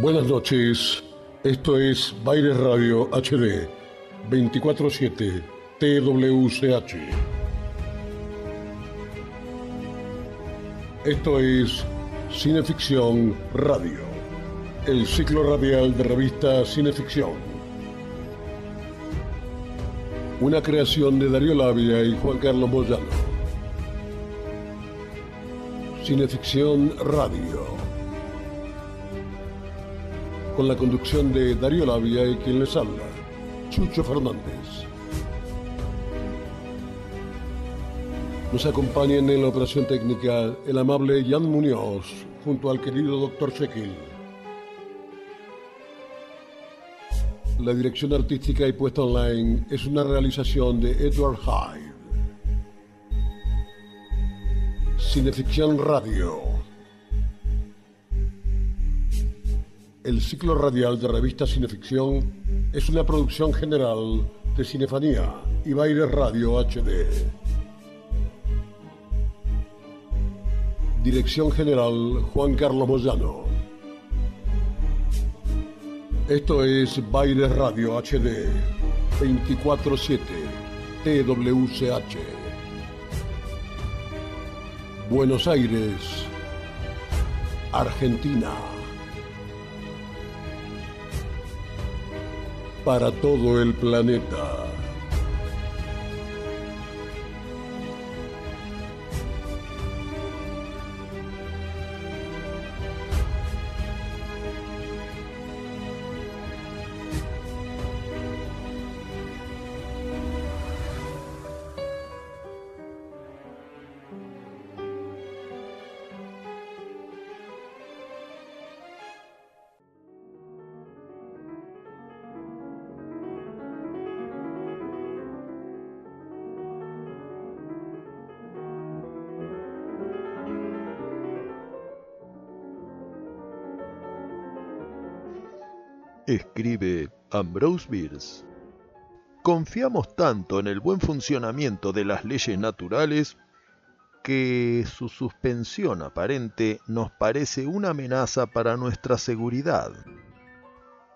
Buenas noches, esto es Baires Radio HD 24-7 TWCH. Esto es Cineficción Radio, el ciclo radial de revista Cineficción. Una creación de Darío Labia y Juan Carlos Moyano. Cineficción Radio con la conducción de Darío Labia y quien les habla, Chucho Fernández. Nos acompaña en la operación técnica el amable Jan Muñoz junto al querido Dr. Shekel. La dirección artística y puesta online es una realización de Edward Hyde. Cineficción Radio. El ciclo radial de revista Cineficción es una producción general de Cinefanía y Baile Radio HD. Dirección General Juan Carlos Moyano. Esto es Baile Radio HD 24-7 TWCH. Buenos Aires, Argentina. Para todo el planeta. Escribe Ambrose Bierce. Confiamos tanto en el buen funcionamiento de las leyes naturales que su suspensión aparente nos parece una amenaza para nuestra seguridad,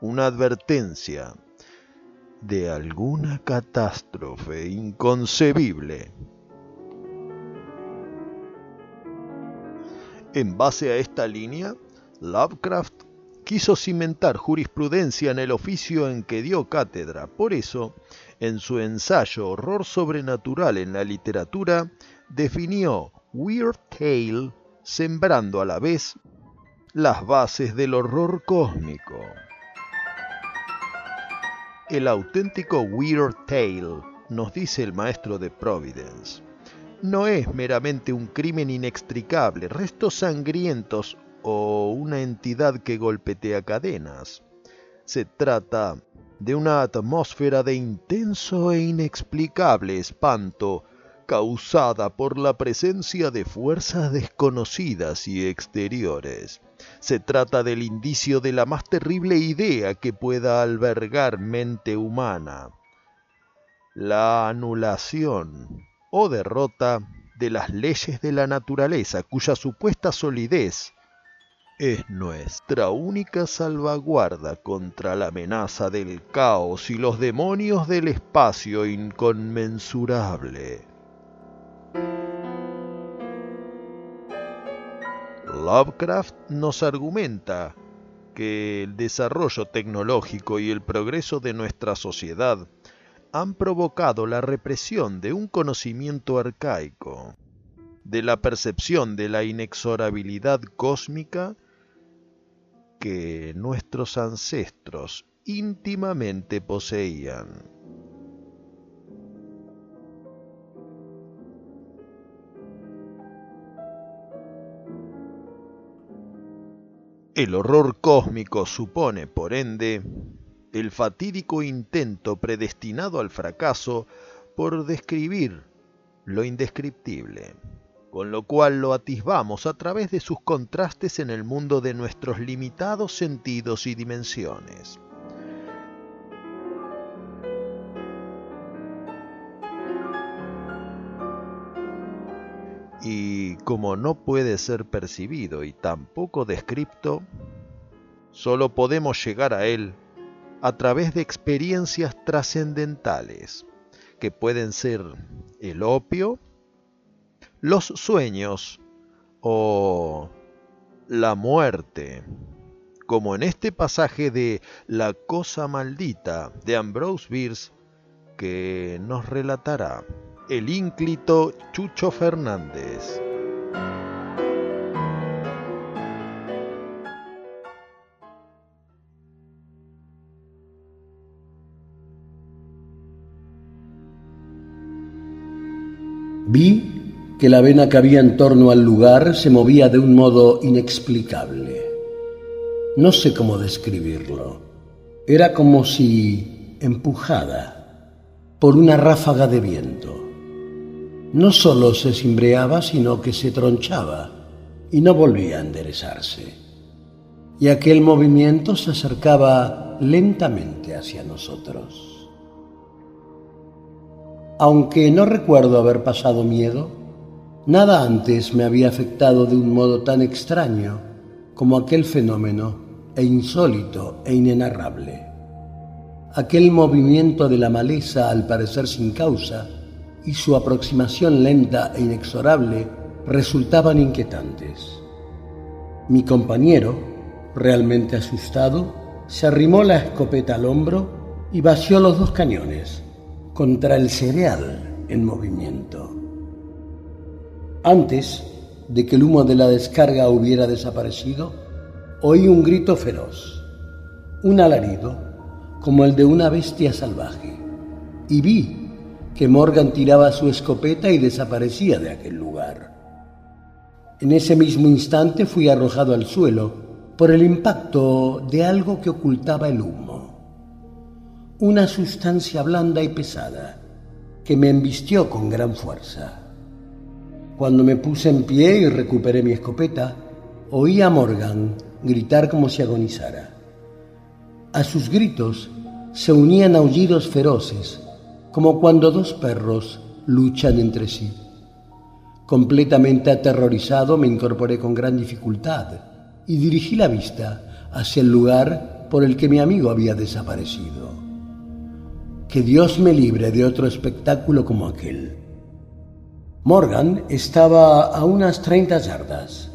una advertencia de alguna catástrofe inconcebible. En base a esta línea, Lovecraft quiso cimentar jurisprudencia en el oficio en que dio cátedra. Por eso, en su ensayo Horror sobrenatural en la literatura, definió Weird Tale sembrando a la vez las bases del horror cósmico. El auténtico Weird Tale, nos dice el maestro de Providence, no es meramente un crimen inextricable, restos sangrientos o una entidad que golpetea cadenas. Se trata de una atmósfera de intenso e inexplicable espanto causada por la presencia de fuerzas desconocidas y exteriores. Se trata del indicio de la más terrible idea que pueda albergar mente humana, la anulación o derrota de las leyes de la naturaleza cuya supuesta solidez es nuestra única salvaguarda contra la amenaza del caos y los demonios del espacio inconmensurable. Lovecraft nos argumenta que el desarrollo tecnológico y el progreso de nuestra sociedad han provocado la represión de un conocimiento arcaico, de la percepción de la inexorabilidad cósmica que nuestros ancestros íntimamente poseían. El horror cósmico supone, por ende, el fatídico intento predestinado al fracaso por describir lo indescriptible con lo cual lo atisbamos a través de sus contrastes en el mundo de nuestros limitados sentidos y dimensiones. Y como no puede ser percibido y tampoco descripto, Solo podemos llegar a él a través de experiencias trascendentales, que pueden ser el opio, los sueños o la muerte, como en este pasaje de La cosa maldita de Ambrose Bierce que nos relatará el ínclito Chucho Fernández. Que la vena que había en torno al lugar se movía de un modo inexplicable. No sé cómo describirlo. Era como si empujada por una ráfaga de viento. No solo se cimbreaba, sino que se tronchaba y no volvía a enderezarse. Y aquel movimiento se acercaba lentamente hacia nosotros. Aunque no recuerdo haber pasado miedo, nada antes me había afectado de un modo tan extraño como aquel fenómeno e insólito e inenarrable. Aquel movimiento de la maleza al parecer sin causa y su aproximación lenta e inexorable resultaban inquietantes. Mi compañero, realmente asustado, se arrimó la escopeta al hombro y vació los dos cañones contra el cereal en movimiento. Antes de que el humo de la descarga hubiera desaparecido, oí un grito feroz, un alarido como el de una bestia salvaje, y vi que Morgan tiraba su escopeta y desaparecía de aquel lugar. En ese mismo instante fui arrojado al suelo por el impacto de algo que ocultaba el humo una sustancia blanda y pesada que me embistió con gran fuerza. Cuando me puse en pie y recuperé mi escopeta, oí a Morgan gritar como si agonizara. A sus gritos se unían aullidos feroces, como cuando dos perros luchan entre sí. Completamente aterrorizado me incorporé con gran dificultad y dirigí la vista hacia el lugar por el que mi amigo había desaparecido. Que Dios me libre de otro espectáculo como aquel. Morgan estaba a unas treinta yardas.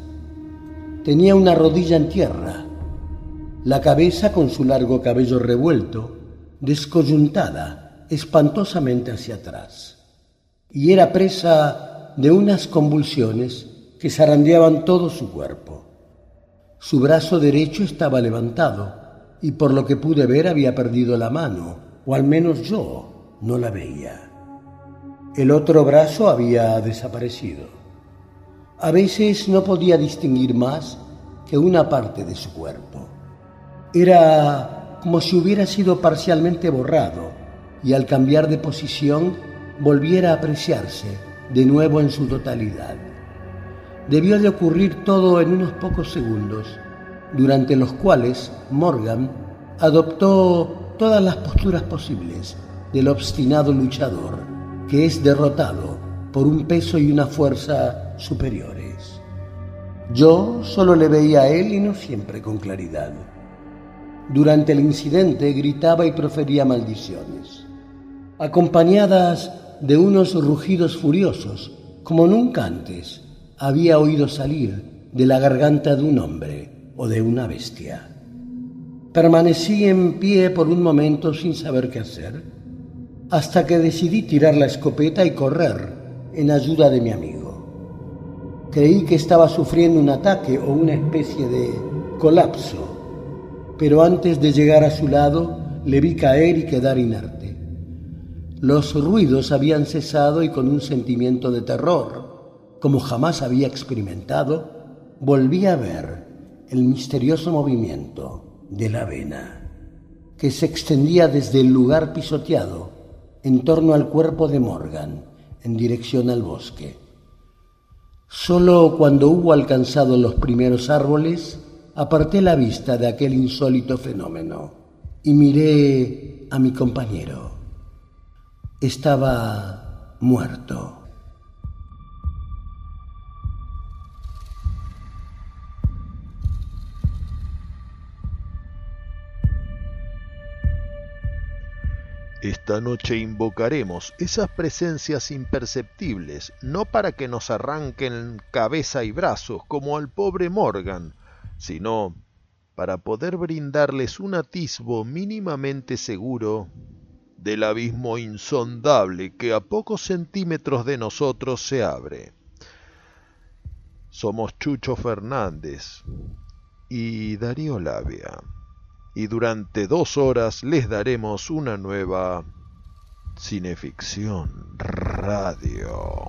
Tenía una rodilla en tierra, la cabeza con su largo cabello revuelto, descoyuntada espantosamente hacia atrás, y era presa de unas convulsiones que zarandeaban todo su cuerpo. Su brazo derecho estaba levantado y por lo que pude ver había perdido la mano o al menos yo no la veía. El otro brazo había desaparecido. A veces no podía distinguir más que una parte de su cuerpo. Era como si hubiera sido parcialmente borrado y al cambiar de posición volviera a apreciarse de nuevo en su totalidad. Debió de ocurrir todo en unos pocos segundos, durante los cuales Morgan adoptó todas las posturas posibles del obstinado luchador que es derrotado por un peso y una fuerza superiores. Yo solo le veía a él y no siempre con claridad. Durante el incidente gritaba y profería maldiciones, acompañadas de unos rugidos furiosos como nunca antes había oído salir de la garganta de un hombre o de una bestia. Permanecí en pie por un momento sin saber qué hacer, hasta que decidí tirar la escopeta y correr en ayuda de mi amigo. Creí que estaba sufriendo un ataque o una especie de colapso, pero antes de llegar a su lado le vi caer y quedar inerte. Los ruidos habían cesado y con un sentimiento de terror, como jamás había experimentado, volví a ver el misterioso movimiento de la vena, que se extendía desde el lugar pisoteado en torno al cuerpo de Morgan, en dirección al bosque. Solo cuando hubo alcanzado los primeros árboles, aparté la vista de aquel insólito fenómeno y miré a mi compañero. Estaba muerto. Esta noche invocaremos esas presencias imperceptibles, no para que nos arranquen cabeza y brazos como al pobre Morgan, sino para poder brindarles un atisbo mínimamente seguro del abismo insondable que a pocos centímetros de nosotros se abre. Somos Chucho Fernández y Darío Labia y durante dos horas les daremos una nueva cineficción radio.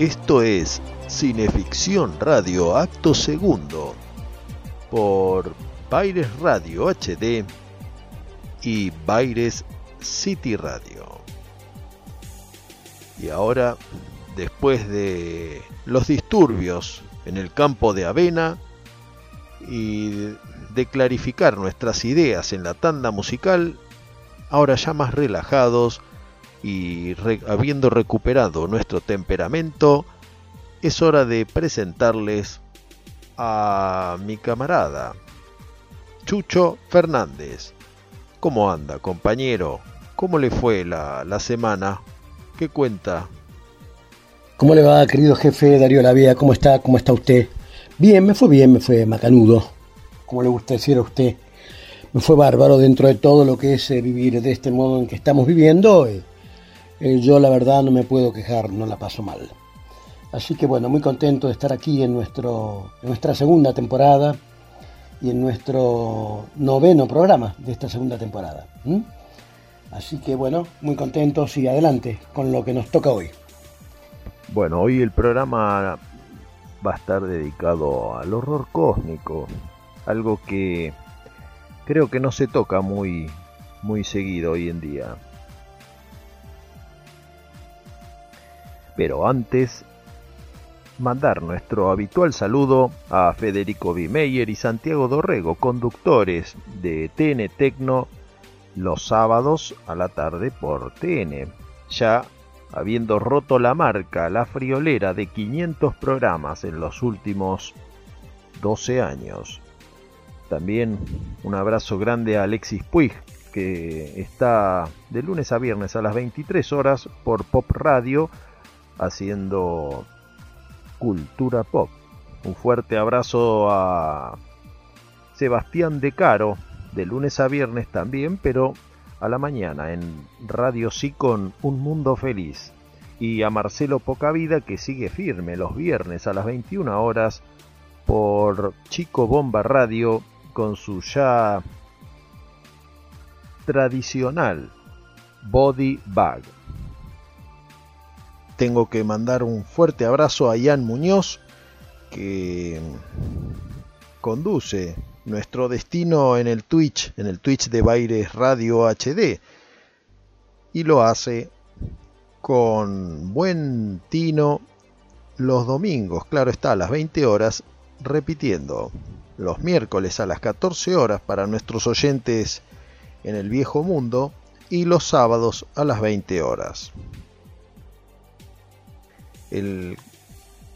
Esto es Cineficción Radio Acto Segundo por Baires Radio HD y Baires City Radio. Y ahora, después de los disturbios en el campo de Avena y de clarificar nuestras ideas en la tanda musical, ahora ya más relajados y habiendo recuperado nuestro temperamento, es hora de presentarles a mi camarada, Chucho Fernández. ¿Cómo anda, compañero? ¿Cómo le fue la, la semana? ¿Qué cuenta? ¿Cómo le va, querido jefe Darío Lavía? ¿Cómo está? ¿Cómo está usted? Bien, me fue bien, me fue macanudo. Como le gusta decir a usted, me fue bárbaro dentro de todo lo que es eh, vivir de este modo en que estamos viviendo. Eh, eh, yo la verdad no me puedo quejar, no la paso mal. Así que bueno, muy contento de estar aquí en, nuestro, nuestra segunda temporada y en nuestro noveno programa de esta segunda temporada. Así que bueno, muy contentos y adelante con lo que nos toca hoy. Bueno, hoy el programa va a estar dedicado al horror cósmico, algo que creo que no se toca muy, muy seguido hoy en día. Pero antes mandar nuestro habitual saludo a Federico Bimeyer y Santiago Dorrego, conductores de TN Tecno, los sábados a la tarde por TN. Ya habiendo roto la marca, la friolera de 500 programas en los últimos 12 años. También un abrazo grande a Alexis Puig, que está de lunes a viernes a las 23 horas por Pop Radio haciendo cultura pop. Un fuerte abrazo a Sebastián De Caro, de lunes a viernes también, pero a la mañana en Radio Sí con Un Mundo Feliz. Y a Marcelo Pocavida que sigue firme los viernes a las 21 horas por Chico Bomba Radio con su ya tradicional Body Bag tengo que mandar un fuerte abrazo a Ian Muñoz, que conduce nuestro destino en el Twitch, en el Twitch de Baires Radio HD, y lo hace con buen tino los domingos, claro está, a las 20 horas, repitiendo los miércoles a las 14 horas para nuestros oyentes en el viejo mundo y los sábados a las 20 horas el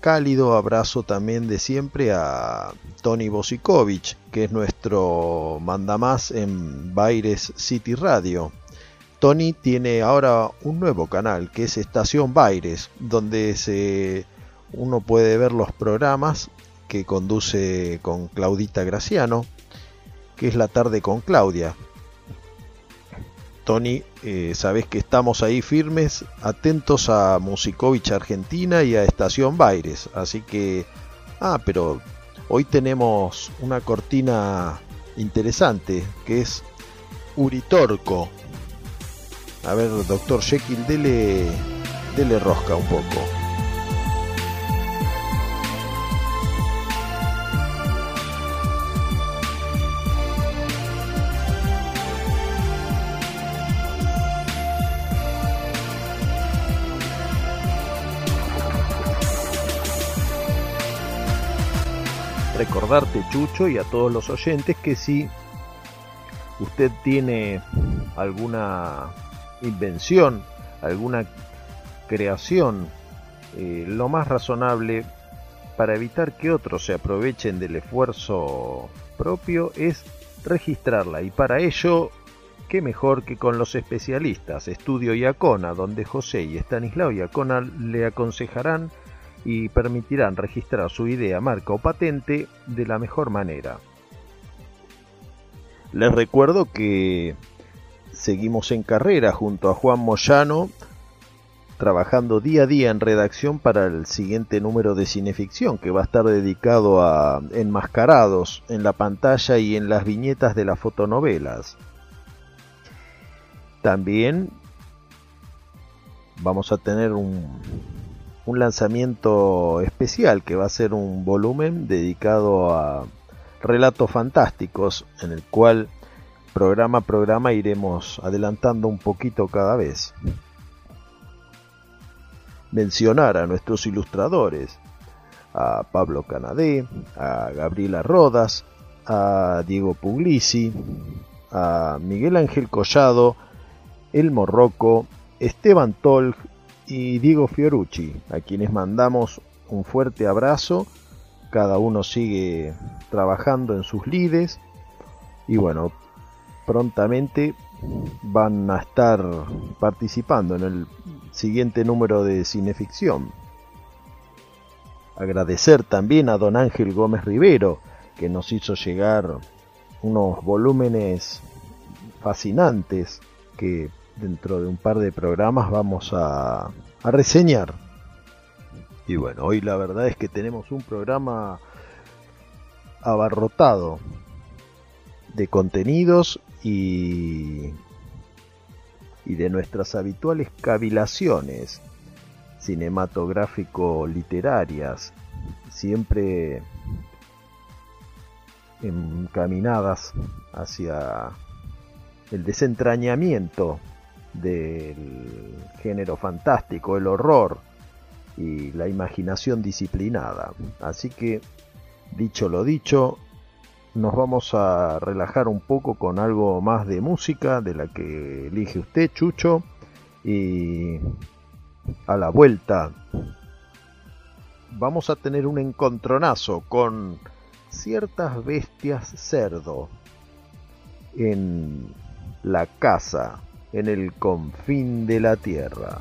cálido abrazo también de siempre a Tony Bosikovic, que es nuestro mandamás en Baires City Radio. Tony tiene ahora un nuevo canal que es Estación Baires, donde se, uno puede ver los programas que conduce con Claudita Graciano, que es la tarde con Claudia. Tony, eh, sabes que estamos ahí firmes, atentos a Musicovic Argentina y a Estación Baires. Así que, ah, pero hoy tenemos una cortina interesante que es Uritorco. A ver, doctor Jekyll, dele, dele rosca un poco. Recordarte, Chucho, y a todos los oyentes que si usted tiene alguna invención, alguna creación, eh, lo más razonable para evitar que otros se aprovechen del esfuerzo propio es registrarla. Y para ello qué mejor que con los especialistas. Estudio Iacona, donde José y Estanislao Iacona le aconsejarán y permitirán registrar su idea, marca o patente de la mejor manera. Les recuerdo que seguimos en carrera junto a Juan Moyano, trabajando día a día en redacción para el siguiente número de cineficción, que va a estar dedicado a enmascarados en la pantalla y en las viñetas de las fotonovelas. También vamos a tener un, un lanzamiento especial que va a ser un volumen dedicado a relatos fantásticos en el cual programa a programa iremos adelantando un poquito cada vez. Mencionar a nuestros ilustradores, a Pablo Canadé, a Gabriela Rodas, a Diego Puglisi, a Miguel Ángel Collado, El Morroco, Esteban Tolg y Diego Fiorucci, a quienes mandamos un fuerte abrazo. Cada uno sigue trabajando en sus lides y bueno, prontamente van a estar participando en el siguiente número de Cineficción. Agradecer también a don Ángel Gómez Rivero, que nos hizo llegar unos volúmenes fascinantes que dentro de un par de programas vamos a, reseñar. Y bueno, hoy la verdad es que tenemos un programa abarrotado de contenidos y, y de nuestras habituales cavilaciones cinematográfico-literarias, siempre encaminadas hacia el desentrañamiento del género fantástico, el horror y la imaginación disciplinada. Así que, dicho lo dicho, nos vamos a relajar un poco con algo más de música de la que elige usted, Chucho, y a la vuelta vamos a tener un encontronazo con ciertas bestias cerdo en la casa en el confín de la tierra.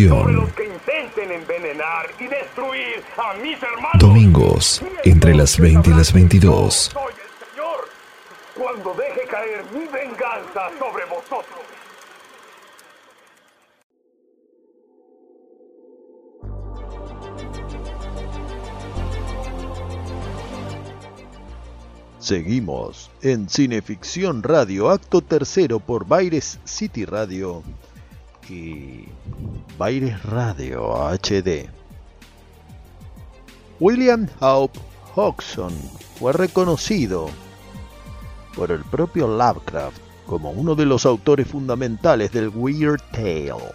Cineficción. Domingos, entre las 20 y las 22. Cuando deje caer mi venganza sobre vosotros. Seguimos en Cineficción Radio, acto tercero por Baires City Radio y Baires Radio HD. William Hope Hodgson fue reconocido por el propio Lovecraft como uno de los autores fundamentales del Weird Tale.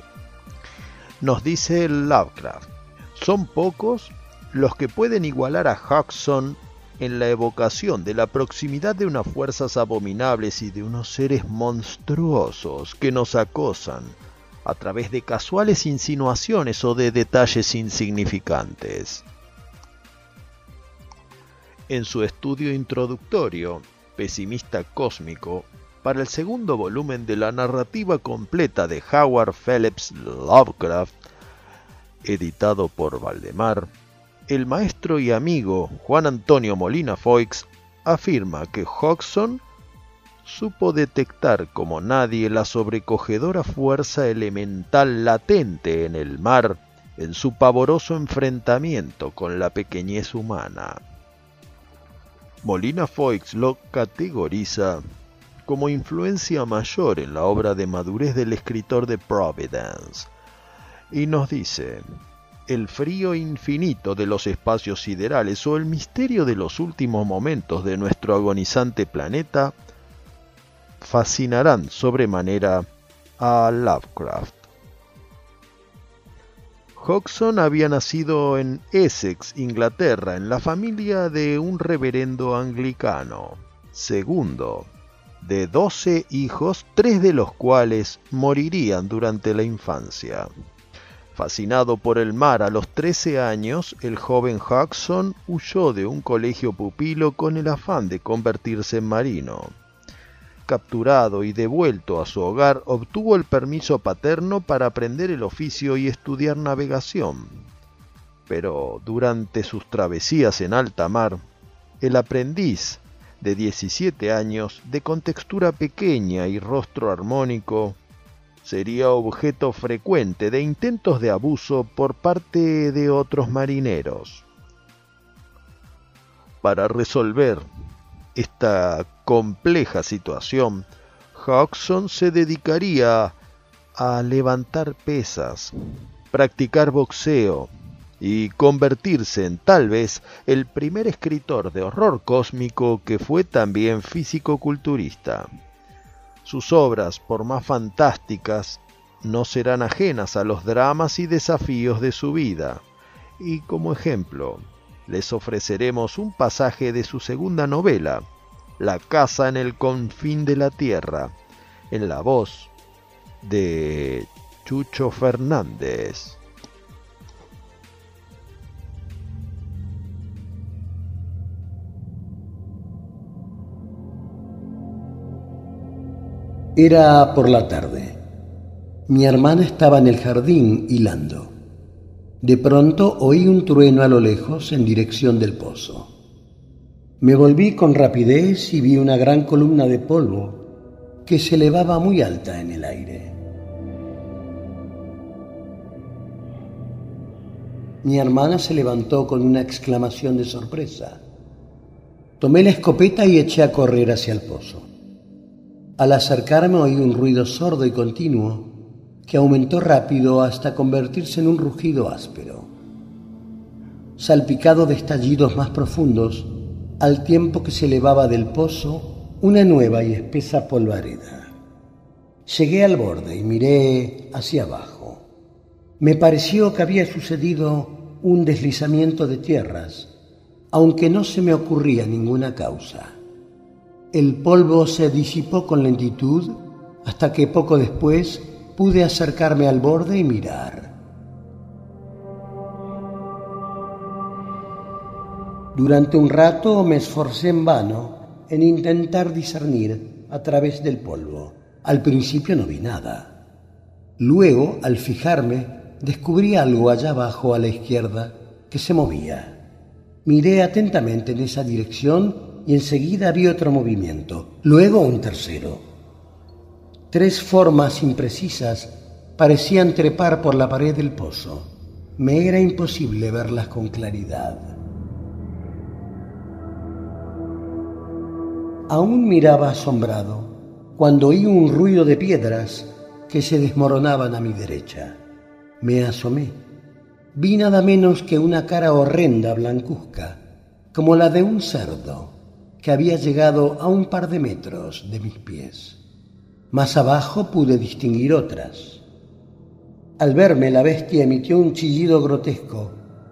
Nos dice Lovecraft, son pocos los que pueden igualar a Hodgson en la evocación de la proximidad de unas fuerzas abominables y de unos seres monstruosos que nos acosan a través de casuales insinuaciones o de detalles insignificantes. En su estudio introductorio, Pesimista Cósmico, para el segundo volumen de la narrativa completa de Howard Phillips Lovecraft, editado por Valdemar, el maestro y amigo Juan Antonio Molina Foix afirma que Hodgson supo detectar como nadie la sobrecogedora fuerza elemental latente en el mar en su pavoroso enfrentamiento con la pequeñez humana. Molina Foix lo categoriza como influencia mayor en la obra de madurez del escritor de Providence y nos dice el frío infinito de los espacios siderales o el misterio de los últimos momentos de nuestro agonizante planeta fascinarán sobremanera a Lovecraft. Hodgson había nacido en Essex, Inglaterra, en la familia de un reverendo anglicano, segundo de doce hijos, tres de los cuales morirían durante la infancia. Fascinado por el mar a los 13 años, el joven Hodgson huyó de un colegio pupilo con el afán de convertirse en marino. Capturado y devuelto a su hogar, obtuvo el permiso paterno para aprender el oficio y estudiar navegación. Pero durante sus travesías en alta mar, el aprendiz, de 17 años, de contextura pequeña y rostro armónico, sería objeto frecuente de intentos de abuso por parte de otros marineros. Para resolver esta compleja situación, Hodgson se dedicaría a levantar pesas, practicar boxeo y convertirse en tal vez el primer escritor de horror cósmico que fue también físico-culturista. Sus obras, por más fantásticas, no serán ajenas a los dramas y desafíos de su vida. Y como ejemplo, les ofreceremos un pasaje de su segunda novela, La casa en el confín de la tierra, en la voz de Chucho Fernández. Era por la tarde. Mi hermana estaba en el jardín hilando. De pronto oí un trueno a lo lejos en dirección del pozo. Me volví con rapidez y vi una gran columna de polvo que se elevaba muy alta en el aire. Mi hermana se levantó con una exclamación de sorpresa. Tomé la escopeta y eché a correr hacia el pozo. Al acercarme oí un ruido sordo y continuo que aumentó rápido hasta convertirse en un rugido áspero, salpicado de estallidos más profundos al tiempo que se elevaba del pozo una nueva y espesa polvareda. Llegué al borde y miré hacia abajo. Me pareció que había sucedido un deslizamiento de tierras, aunque no se me ocurría ninguna causa. El polvo se disipó con lentitud hasta que poco después pude acercarme al borde y mirar. Durante un rato me esforcé en vano en intentar discernir a través del polvo. Al principio no vi nada. Luego, al fijarme, descubrí algo allá abajo a la izquierda que se movía. Miré atentamente en esa dirección y enseguida vi otro movimiento, luego un tercero. Tres formas imprecisas parecían trepar por la pared del pozo. Me era imposible verlas con claridad. Aún miraba asombrado cuando oí un ruido de piedras que se desmoronaban a mi derecha. Me asomé. Vi nada menos que una cara horrenda blancuzca, como la de un cerdo, que había llegado a un par de metros de mis pies. Más abajo pude distinguir otras. Al verme, la bestia emitió un chillido grotesco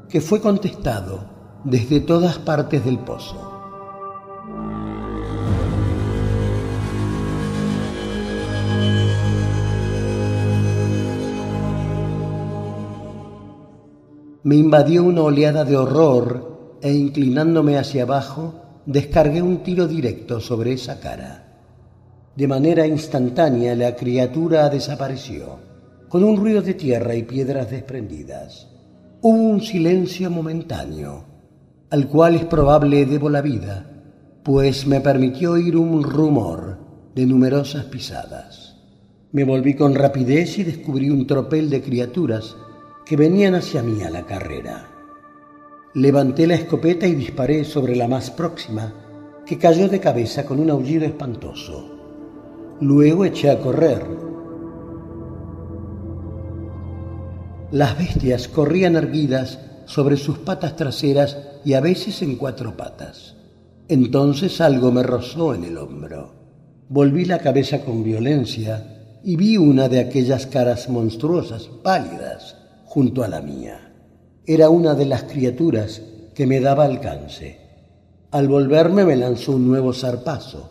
que fue contestado desde todas partes del pozo. Me invadió una oleada de horror e inclinándome hacia abajo, descargué un tiro directo sobre esa cara. De manera instantánea la criatura desapareció, con un ruido de tierra y piedras desprendidas. Hubo un silencio momentáneo, al cual es probable debo la vida, pues me permitió oír un rumor de numerosas pisadas. Me volví con rapidez y descubrí un tropel de criaturas que venían hacia mí a la carrera. Levanté la escopeta y disparé sobre la más próxima, que cayó de cabeza con un aullido espantoso. Luego eché a correr. Las bestias corrían erguidas sobre sus patas traseras y a veces en cuatro patas. Entonces algo me rozó en el hombro. Volví la cabeza con violencia y vi una de aquellas caras monstruosas pálidas junto a la mía. Era una de las criaturas que me daba alcance. Al volverme me lanzó un nuevo zarpazo.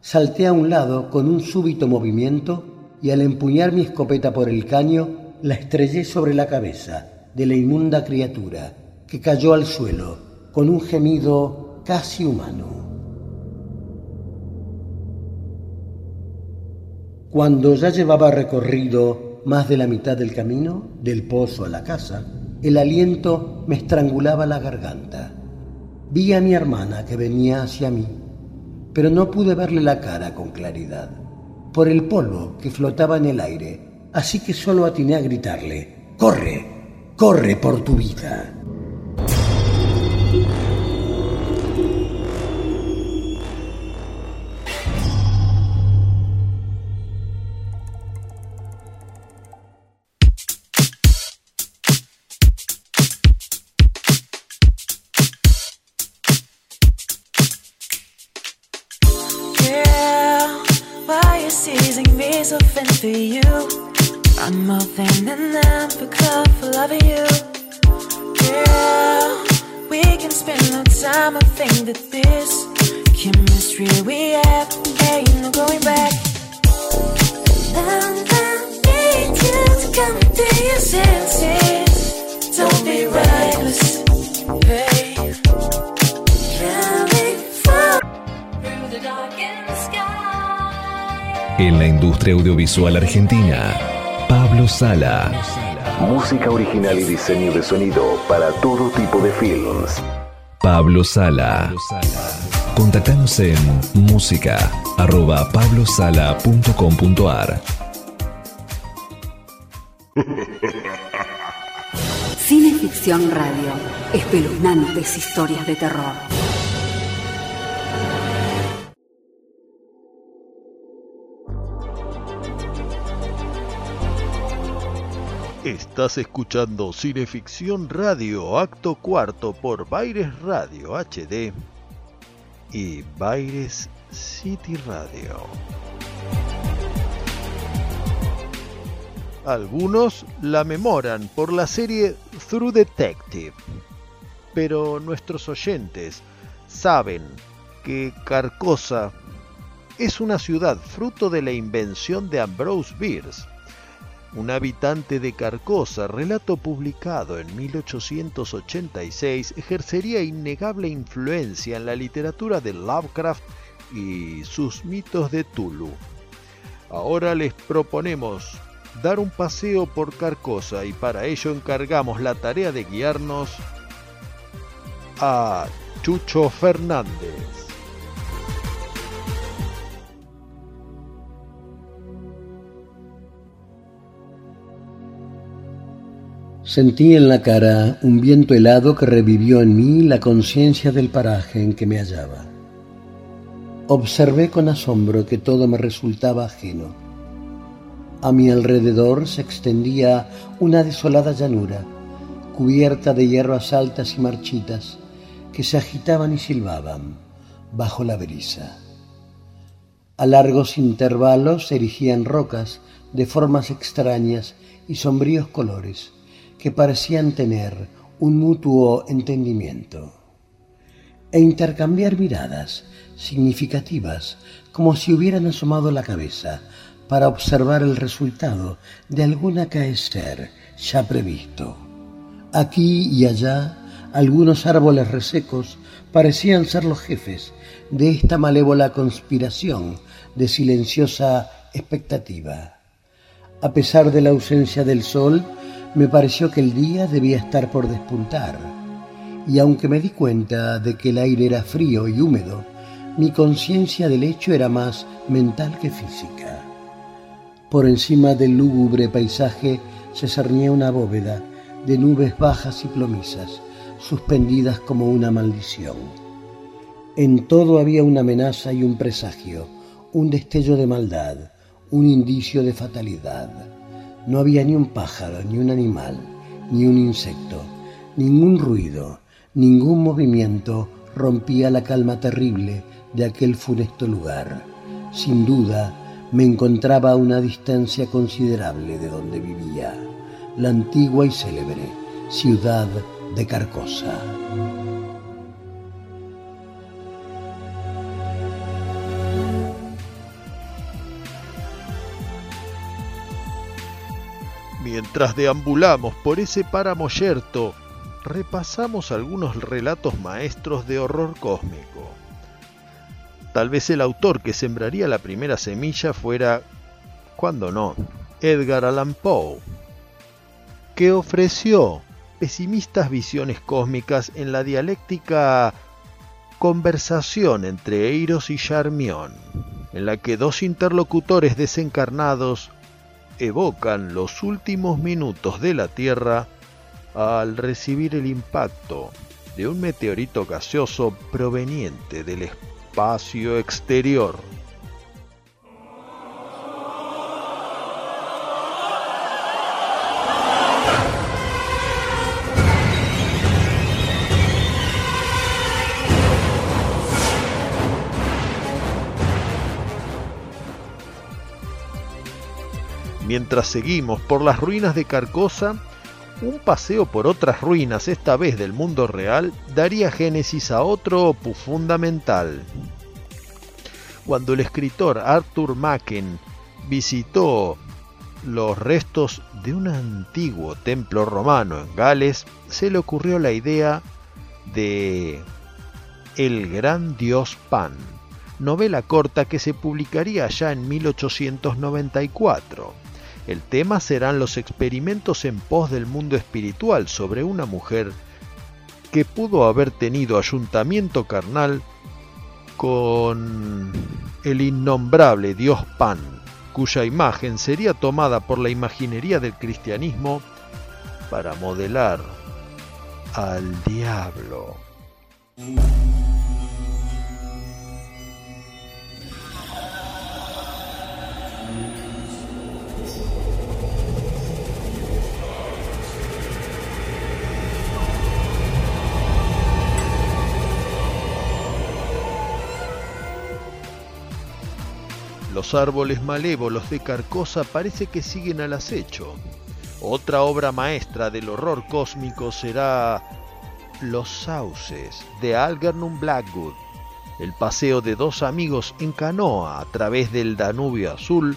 Salté a un lado con un súbito movimiento y al empuñar mi escopeta por el caño la estrellé sobre la cabeza de la inmunda criatura que cayó al suelo con un gemido casi humano. Cuando ya llevaba recorrido más de la mitad del camino, del pozo a la casa, el aliento me estrangulaba la garganta. Vi a mi hermana que venía hacia mí, pero no pude verle la cara con claridad, por el polvo que flotaba en el aire, así que solo atiné a gritarle, ¡Corre! ¡Corre por tu vida! For you. I'm more than for club for loving you. Girl, we can spend no time. I think that this chemistry we have ain't no going back. And I need you to come to your senses. En la industria audiovisual argentina, Pablo Sala. Música original y diseño de sonido para todo tipo de films. Pablo Sala. Contactanos en música arroba pablosala.com.ar Radio. Espeluznantes historias de terror. Estás escuchando Cineficción Radio, acto cuarto por Baires Radio HD y Baires City Radio. Algunos la memoran por la serie Through Detective, pero nuestros oyentes saben que Carcosa es una ciudad fruto de la invención de Ambrose Bierce un habitante de Carcosa, relato publicado en 1886, ejercería innegable influencia en la literatura de Lovecraft y sus mitos de Tulu. Ahora les proponemos dar un paseo por Carcosa y para ello encargamos la tarea de guiarnos a Chucho Fernández. Sentí en la cara un viento helado que revivió en mí la conciencia del paraje en que me hallaba. Observé con asombro que todo me resultaba ajeno. A mi alrededor se extendía una desolada llanura, cubierta de hierbas altas y marchitas, que se agitaban y silbaban bajo la brisa. A largos intervalos se erigían rocas de formas extrañas y sombríos colores, que parecían tener un mutuo entendimiento, e intercambiar miradas significativas, como si hubieran asomado la cabeza para observar el resultado de algún acaecer ya previsto. Aquí y allá, algunos árboles resecos parecían ser los jefes de esta malévola conspiración de silenciosa expectativa. A pesar de la ausencia del sol, me pareció que el día debía estar por despuntar, y aunque me di cuenta de que el aire era frío y húmedo, mi conciencia del hecho era más mental que física. Por encima del lúgubre paisaje se cernía una bóveda de nubes bajas y plomizas, suspendidas como una maldición. En todo había una amenaza y un presagio, un destello de maldad, un indicio de fatalidad. No había ni un pájaro, ni un animal, ni un insecto, ningún ruido, ningún movimiento rompía la calma terrible de aquel funesto lugar. Sin duda, me encontraba a una distancia considerable de donde vivía, la antigua y célebre ciudad de Carcosa. Mientras deambulamos por ese páramo yerto, repasamos algunos relatos maestros de horror cósmico. Tal vez el autor que sembraría la primera semilla fuera, cuando no, Edgar Allan Poe, que ofreció pesimistas visiones cósmicas en la dialéctica conversación entre Eiros y Charmión, en la que dos interlocutores desencarnados evocan los últimos minutos de la Tierra al recibir el impacto de un meteorito gaseoso proveniente del espacio exterior. Mientras seguimos por las ruinas de Carcosa, un paseo por otras ruinas, esta vez del mundo real, daría génesis a otro opus fundamental. Cuando el escritor Arthur Machen visitó los restos de un antiguo templo romano en Gales, se le ocurrió la idea de El gran dios Pan, novela corta que se publicaría ya en 1894. El tema serán los experimentos en pos del mundo espiritual sobre una mujer que pudo haber tenido ayuntamiento carnal con el innombrable dios Pan, cuya imagen sería tomada por la imaginería del cristianismo para modelar al diablo. Los árboles malévolos de Carcosa parece que siguen al acecho. Otra obra maestra del horror cósmico será Los sauces de Algernon Blackwood. El paseo de dos amigos en canoa a través del Danubio azul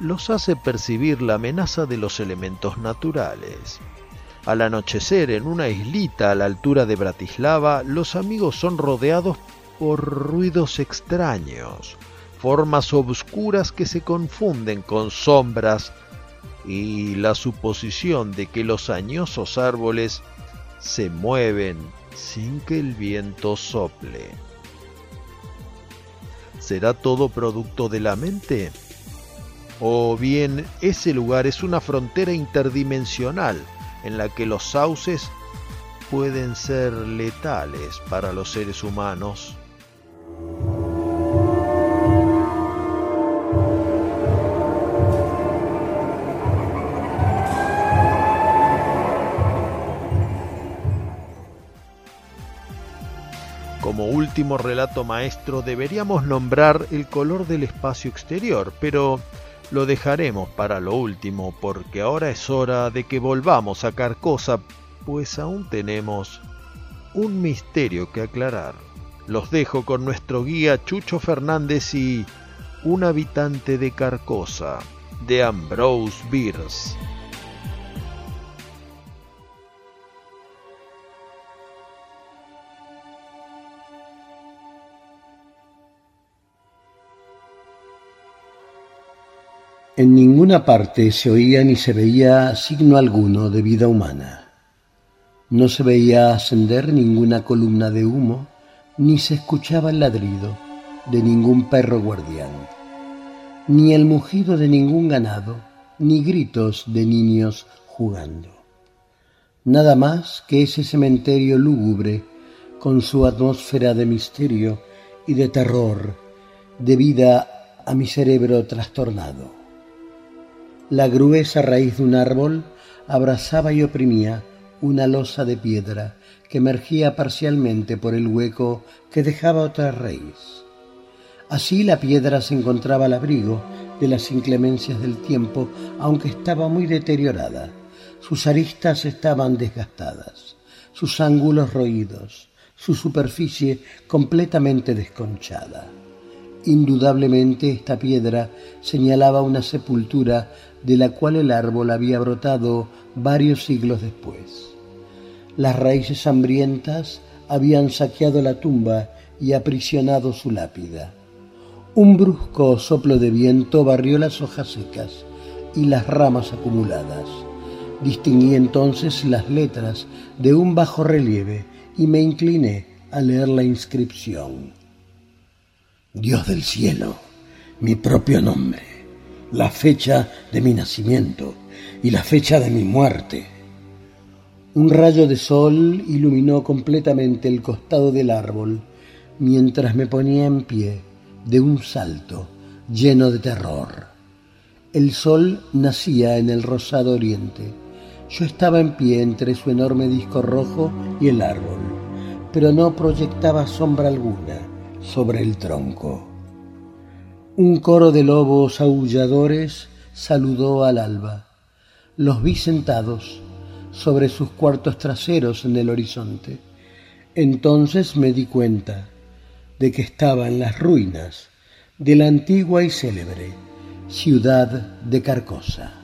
los hace percibir la amenaza de los elementos naturales. Al anochecer en una islita a la altura de Bratislava, los amigos son rodeados por ruidos extraños, formas obscuras que se confunden con sombras y la suposición de que los añosos árboles se mueven sin que el viento sople. ¿Será todo producto de la mente? ¿O bien ese lugar es una frontera interdimensional en la que los sauces pueden ser letales para los seres humanos? Como último relato maestro deberíamos nombrar el color del espacio exterior, pero lo dejaremos para lo último porque ahora es hora de que volvamos a Carcosa, pues aún tenemos un misterio que aclarar. Los dejo con nuestro guía Chucho Fernández y un habitante de Carcosa, de Ambrose Bierce. En ninguna parte se oía ni se veía signo alguno de vida humana. No se veía ascender ninguna columna de humo, ni se escuchaba el ladrido de ningún perro guardián, ni el mugido de ningún ganado, ni gritos de niños jugando. Nada más que ese cementerio lúgubre, con su atmósfera de misterio y de terror, de vida a mi cerebro trastornado. La gruesa raíz de un árbol abrazaba y oprimía una losa de piedra que emergía parcialmente por el hueco que dejaba otra raíz. Así la piedra se encontraba al abrigo de las inclemencias del tiempo, aunque estaba muy deteriorada. Sus aristas estaban desgastadas, sus ángulos roídos, su superficie completamente desconchada. Indudablemente esta piedra señalaba una sepultura de la cual el árbol había brotado varios siglos después. Las raíces hambrientas habían saqueado la tumba y aprisionado su lápida. Un brusco soplo de viento barrió las hojas secas y las ramas acumuladas. Distinguí entonces las letras de un bajo relieve y me incliné a leer la inscripción. Dios del cielo, mi propio nombre, la fecha de mi nacimiento y la fecha de mi muerte. Un rayo de sol iluminó completamente el costado del árbol mientras me ponía en pie de un salto lleno de terror. El sol nacía en el rosado oriente. Yo estaba en pie entre su enorme disco rojo y el árbol, pero no proyectaba sombra alguna sobre el tronco. Un coro de lobos aulladores saludó al alba. Los vi sentados sobre sus cuartos traseros en el horizonte. Entonces me di cuenta de que estaba en las ruinas de la antigua y célebre ciudad de Carcosa.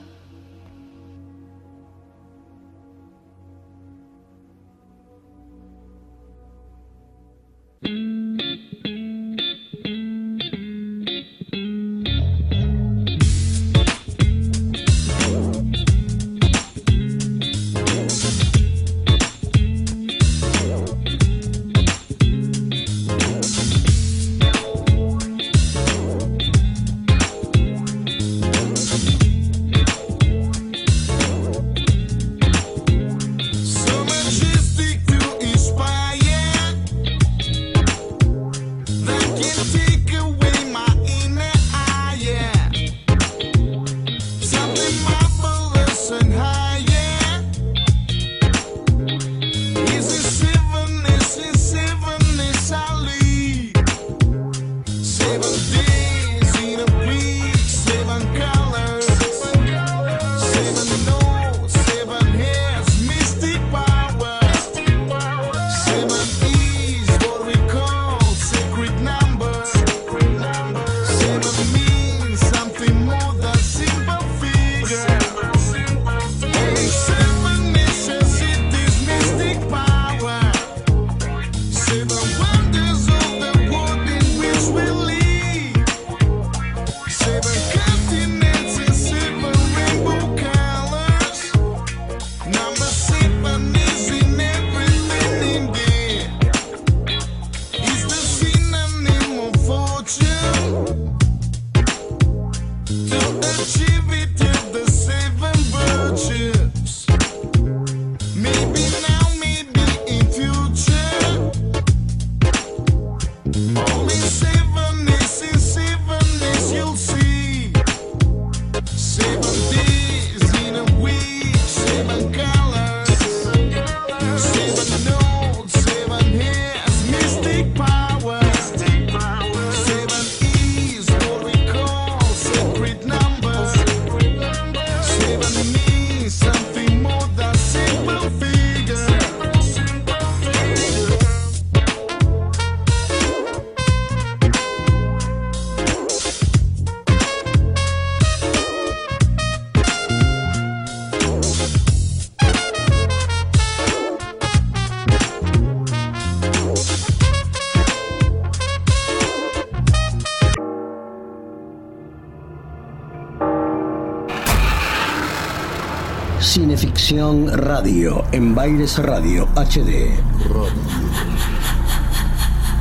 Radio en Baires Radio HD.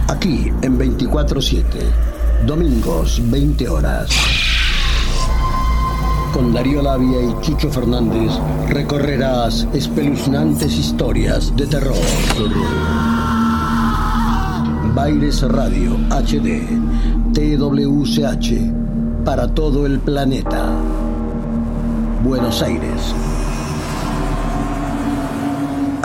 Aquí en 24-7. Domingos, 20 horas. Con Darío Labia y Chucho Fernández recorrerás espeluznantes historias de terror. Baires Radio HD, TWCH, para todo el planeta. Buenos Aires.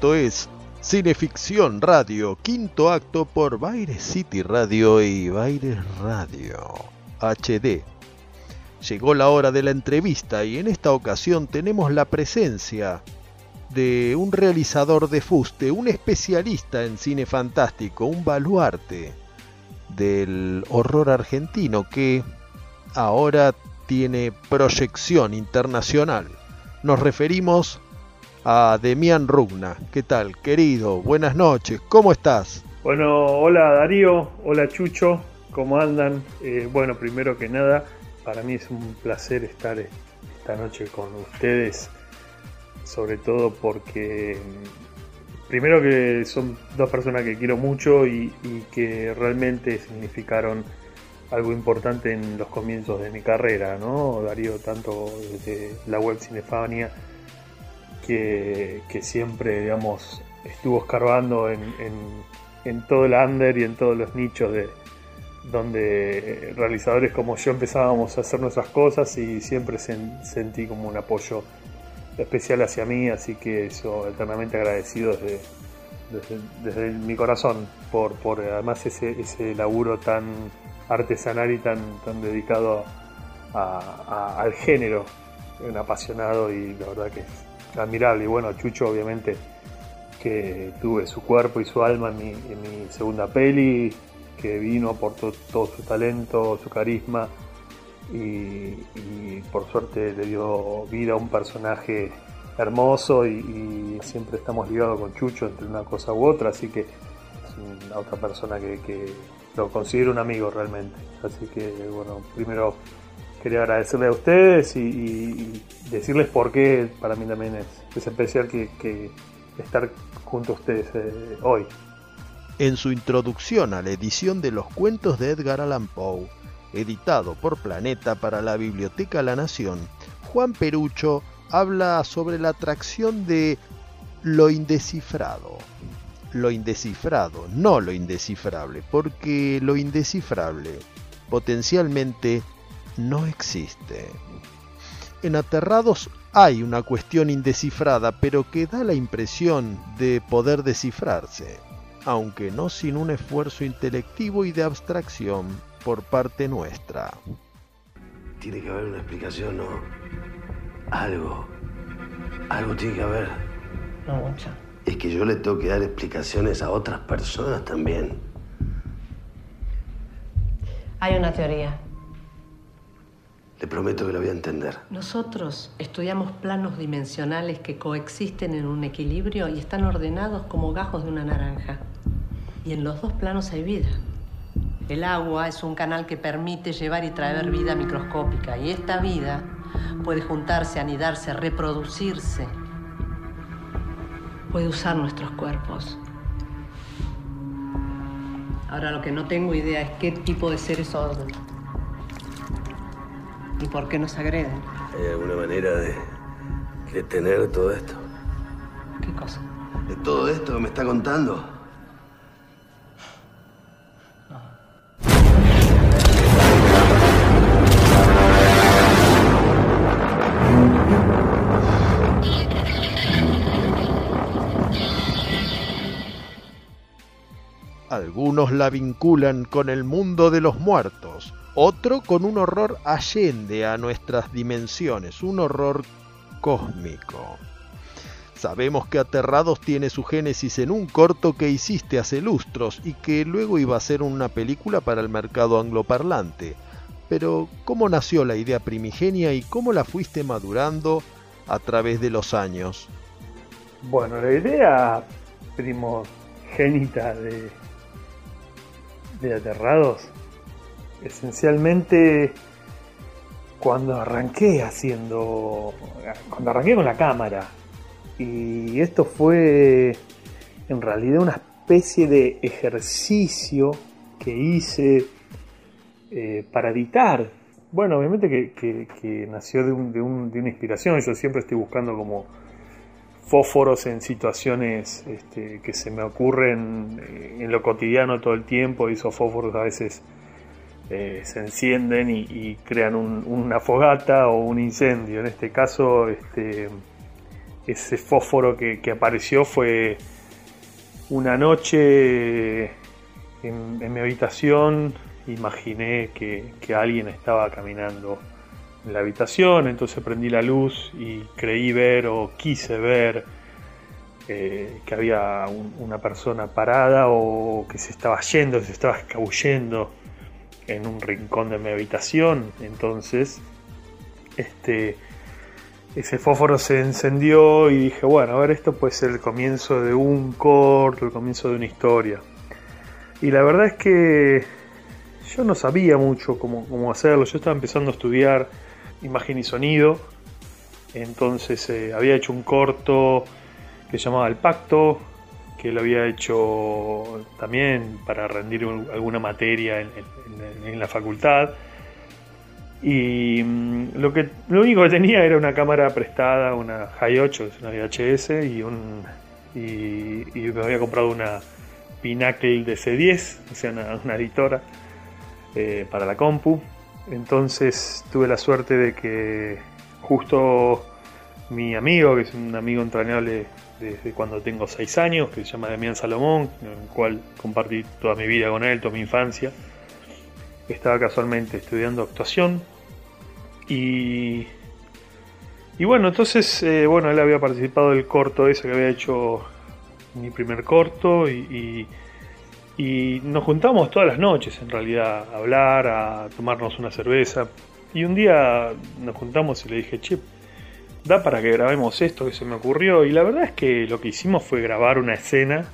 Esto es Cineficción Radio, quinto acto por Baires City Radio y Baires Radio HD. Llegó la hora de la entrevista y en esta ocasión tenemos la presencia de un realizador de fuste, un especialista en cine fantástico, un baluarte del horror argentino que ahora tiene proyección internacional. Nos referimos a Demian Rugna. ¿Qué tal, querido? Buenas noches, ¿cómo estás? Bueno, hola Darío, hola Chucho, ¿cómo andan? Eh, bueno, primero que nada, para mí es un placer estar esta noche con ustedes, sobre todo porque mm, primero que son dos personas que quiero mucho y, y que realmente significaron algo importante en los comienzos de mi carrera, ¿no? Darío, tanto desde la web Cinefania, que, siempre, digamos, estuvo escarbando en, todo el under y en todos los nichos de donde realizadores como yo empezábamos a hacer nuestras cosas y siempre sen- sentí como un apoyo especial hacia mí, así que eso eternamente agradecido desde, desde, mi corazón por, por además ese, ese laburo tan artesanal y tan, tan dedicado al género, un apasionado y la verdad que es admirable. Y bueno, Chucho obviamente que tuve su cuerpo y su alma en mi, en mi segunda peli, que vino, aportó todo su talento, su carisma y, por suerte le dio vida a un personaje hermoso y, y siempre estamos ligados con Chucho entre una cosa u otra, así que es una otra persona que, que lo considero un amigo realmente. Así que bueno, primero quería agradecerle a ustedes y, decirles por qué para mí también es, es especial que, que estar junto a ustedes eh, hoy. En su introducción a la edición de los cuentos de Edgar Allan Poe, editado por Planeta para la Biblioteca La Nación, Juan Perucho habla sobre la atracción de lo indescifrado. Lo indescifrado, no lo indescifrable, porque lo indescifrable potencialmente no existe. En Aterrados hay una cuestión indescifrada, pero que da la impresión de poder descifrarse, aunque no sin un esfuerzo intelectivo y de abstracción por parte nuestra. Tiene que haber una explicación, ¿no? Algo. Algo tiene que haber. No mucho. Es que yo le tengo que dar explicaciones a otras personas también. Hay una teoría. Le prometo que la voy a entender. Nosotros estudiamos planos dimensionales que coexisten en un equilibrio y están ordenados como gajos de una naranja. Y en los dos planos hay vida. El agua es un canal que permite llevar y traer vida microscópica y esta vida puede juntarse, anidarse, reproducirse. Puede usar nuestros cuerpos. Ahora lo que no tengo idea es qué tipo de seres son y por qué nos agreden. ¿Hay alguna manera de detener todo esto? ¿Qué cosa? ¿De todo esto que me está contando? Algunos la vinculan con el mundo de los muertos, Otro con un horror allende a nuestras dimensiones, un horror cósmico. Sabemos que Aterrados tiene su génesis en un corto que hiciste hace lustros y que luego iba a ser una película para el mercado angloparlante. Pero, ¿cómo nació la idea primigenia y cómo la fuiste madurando a través de los años? Bueno, la idea primogénita de, de Aterrados, esencialmente cuando arranqué haciendo, cuando arranqué con la cámara, y esto fue en realidad una especie de ejercicio que hice eh, para editar. Bueno, obviamente que, nació de, un- de un- de una inspiración. Yo siempre estoy buscando como fósforos en situaciones este, que se me ocurren eh, en lo cotidiano todo el tiempo esos fósforos a veces eh, se encienden y, crean un- una fogata o un incendio. En este caso, este, ese fósforo que, apareció fue una noche en, mi habitación. Imaginé que, alguien estaba caminando en la habitación, entonces prendí la luz y creí ver o quise ver eh, que había un- una persona parada o que se estaba yendo, se estaba escabullendo en un rincón de mi habitación. Entonces, este, ese fósforo se encendió y dije, bueno, a ver, esto puede ser el comienzo de un corto, el comienzo de una historia. Y la verdad es que yo no sabía mucho cómo, cómo hacerlo, yo estaba empezando a estudiar imagen y sonido, entonces eh, había hecho un corto que se llamaba El Pacto, que lo había hecho también para rendir un- alguna materia en, la facultad. Y mm, lo, que, lo único que tenía era una cámara prestada, una High 8, es una VHS, y, un, y, me había comprado una Pinnacle de C10, o sea, una, una editora eh, para la compu. Entonces tuve la suerte de que justo mi amigo, que es un amigo entrañable desde cuando tengo 6 años, que se llama Damián Salomón, con el cual compartí toda mi vida con él, toda mi infancia, estaba casualmente estudiando actuación. Y y bueno entonces eh, bueno él había participado del corto ese que había hecho mi primer corto y, y, y nos juntamos todas las noches en realidad a hablar a tomarnos una cerveza. Y un día nos juntamos y le dije che da para que grabemos esto que se me ocurrió y la verdad es que lo que hicimos fue grabar una escena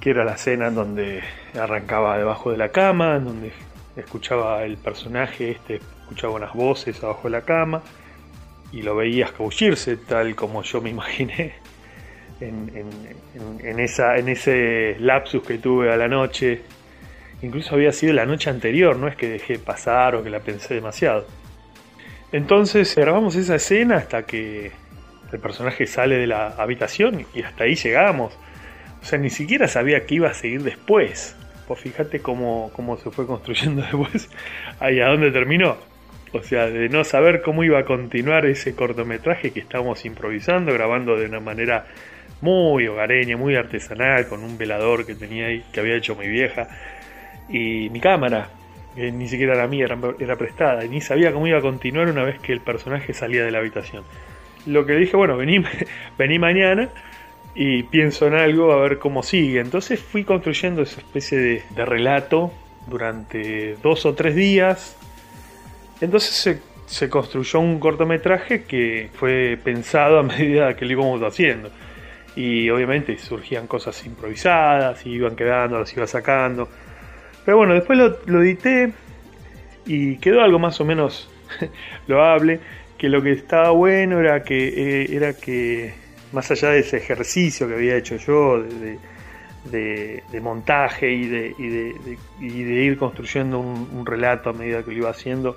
que era la escena en donde arrancaba debajo de la cama, donde escuchaba el personaje, este escuchaba unas voces abajo de la cama y lo veía escabullirse tal como yo me imaginé en- en- en esa, en ese lapsus que tuve a la noche. Incluso había sido la noche anterior, no es que dejé pasar o que la pensé demasiado. Entonces grabamos esa escena hasta que el personaje sale de la habitación y hasta ahí llegamos. O sea, ni siquiera sabía que iba a seguir después. Pues fíjate cómo, cómo se fue construyendo después. Ahí a dónde terminó. O sea, de no saber cómo iba a continuar ese cortometraje que estábamos improvisando, grabando de una manera muy hogareña, muy artesanal, con un velador que tenía ahí, que había hecho mi vieja. Y mi cámara, ni siquiera era mía, era, prestada. Y ni sabía cómo iba a continuar una vez que el personaje salía de la habitación. Lo que le dije, bueno, vení, vení mañana y pienso en algo a ver cómo sigue. Entonces fui construyendo esa especie de, relato durante dos o tres días. Entonces se, se construyó un cortometraje que fue pensado a medida que lo íbamos haciendo. Y obviamente surgían cosas improvisadas, y iban quedando, las iba sacando. Pero bueno, después lo, lo edité y quedó algo más o menos loable. Que lo que estaba bueno era que, eh, era que más allá de ese ejercicio que había hecho yo de, montaje y de, ir construyendo un, un relato a medida que lo iba haciendo,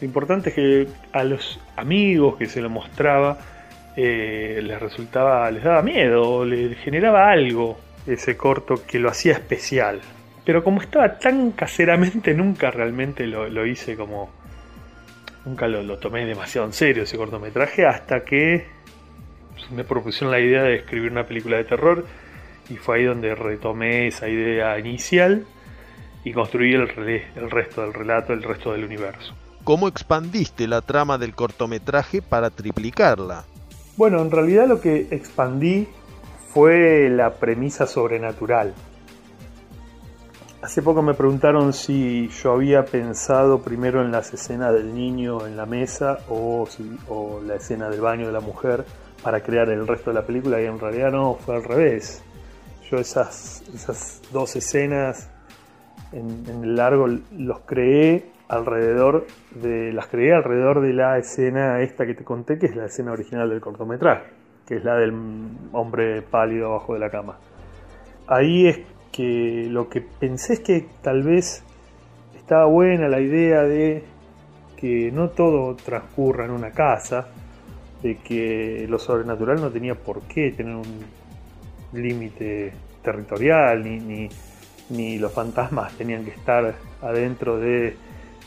lo importante es que a los amigos que se lo mostraba eh, les resultaba, les daba miedo, les generaba algo ese corto que lo hacía especial. Pero como estaba tan caseramente, nunca realmente lo, lo hice como. Nunca lo, lo tomé demasiado en serio ese cortometraje hasta que me propusieron la idea de escribir una película de terror y fue ahí donde retomé esa idea inicial y construí el, el resto del relato, el resto del universo. ¿Cómo expandiste la trama del cortometraje para triplicarla? Bueno, en realidad lo que expandí fue la premisa sobrenatural. Hace poco me preguntaron si yo había pensado primero en las escenas del niño en la mesa o, si- o la escena del baño de la mujer para crear el resto de la película y en realidad no, fue al revés. Yo esas, esas dos escenas en, el largo los creé alrededor de las creé alrededor de la escena esta que te conté que es la escena original del cortometraje que es la del hombre pálido abajo de la cama ahí es que lo que pensé es que tal vez estaba buena la idea de que no todo transcurra en una casa de que lo sobrenatural no tenía por qué tener un límite territorial ni, ni, ni los fantasmas tenían que estar adentro de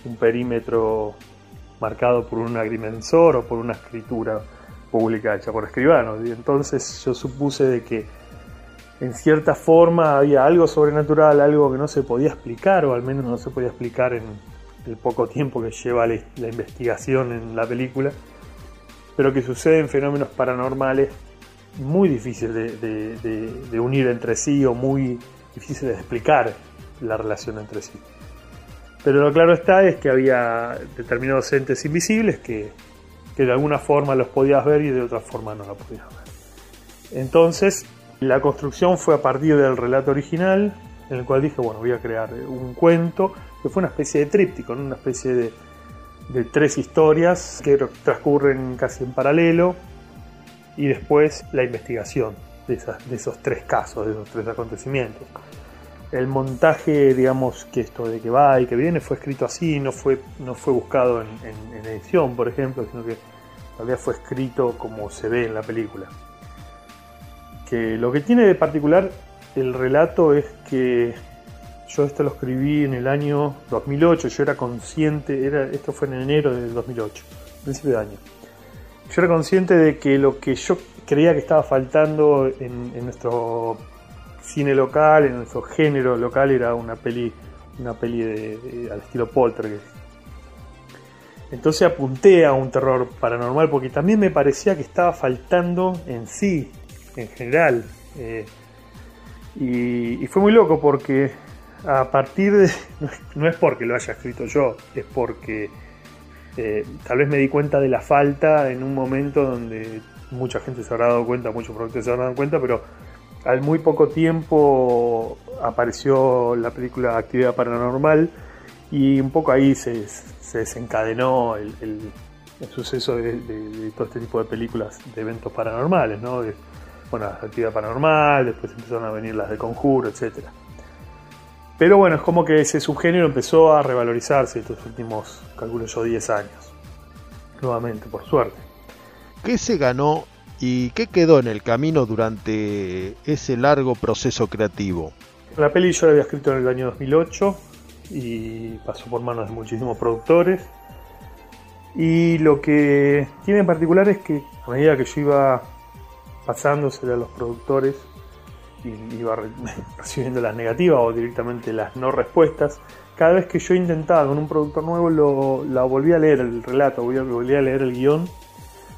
un perímetro marcado por un agrimensor o por una escritura pública hecha por escribanos. Y entonces yo supuse de que en cierta forma había algo sobrenatural, algo que no se podía explicar, o al menos no se podía explicar en el poco tiempo que lleva la, la investigación en la película, pero que suceden fenómenos paranormales muy difíciles de, de- de- de unir entre sí o muy difíciles de explicar la relación entre sí. Pero lo claro está es que había determinados entes invisibles que, que de alguna forma los podías ver y de otra forma no los podías ver. Entonces, la construcción fue a partir del relato original, en el cual dije, bueno, voy a crear un cuento, que fue una especie de tríptico, una especie de, tres historias que transcurren casi en paralelo, y después la investigación de, esos tres casos, de esos tres acontecimientos. El montaje, digamos, que esto de que va y que viene fue escrito así, no fue, no fue buscado en, en- edición, por ejemplo, sino que realidad fue escrito como se ve en la película. Que lo que tiene de particular el relato es que yo esto lo escribí en el año 2008, yo era consciente, era, esto fue en enero del 2008, principio de año. Yo era consciente de que lo que yo creía que estaba faltando en, nuestro cine local, en nuestro género local, era una peli, una peli de- al estilo Poltergeist. Entonces apunté a un terror paranormal porque también me parecía que estaba faltando en sí, en general. eh, y, fue muy loco porque a partir de... No es, porque lo haya escrito yo, es porque eh, tal vez me di cuenta de la falta en un momento donde mucha gente se habrá dado cuenta, muchos productores se habrán dado cuenta, pero al muy poco tiempo apareció la película Actividad Paranormal y un poco ahí se, se desencadenó el, el- suceso de, todo este tipo de películas de eventos paranormales, ¿no? Bueno, Actividad Paranormal, después empezaron a venir las de Conjuro, etcétera. Pero bueno, es como que ese subgénero empezó a revalorizarse estos últimos, calculo yo, 10 años. Nuevamente, por suerte. ¿Qué se ganó y qué quedó en el camino durante ese largo proceso creativo? La peli yo la había escrito en el año 2008 y pasó por manos de muchísimos productores. Y lo que tiene en particular es que a medida que yo iba pasándosela a los productores y iba re- recibiendo las negativas o directamente las no respuestas, cada vez que yo intentaba con un productor nuevo lo, la volví a leer el relato, volví a leer el guion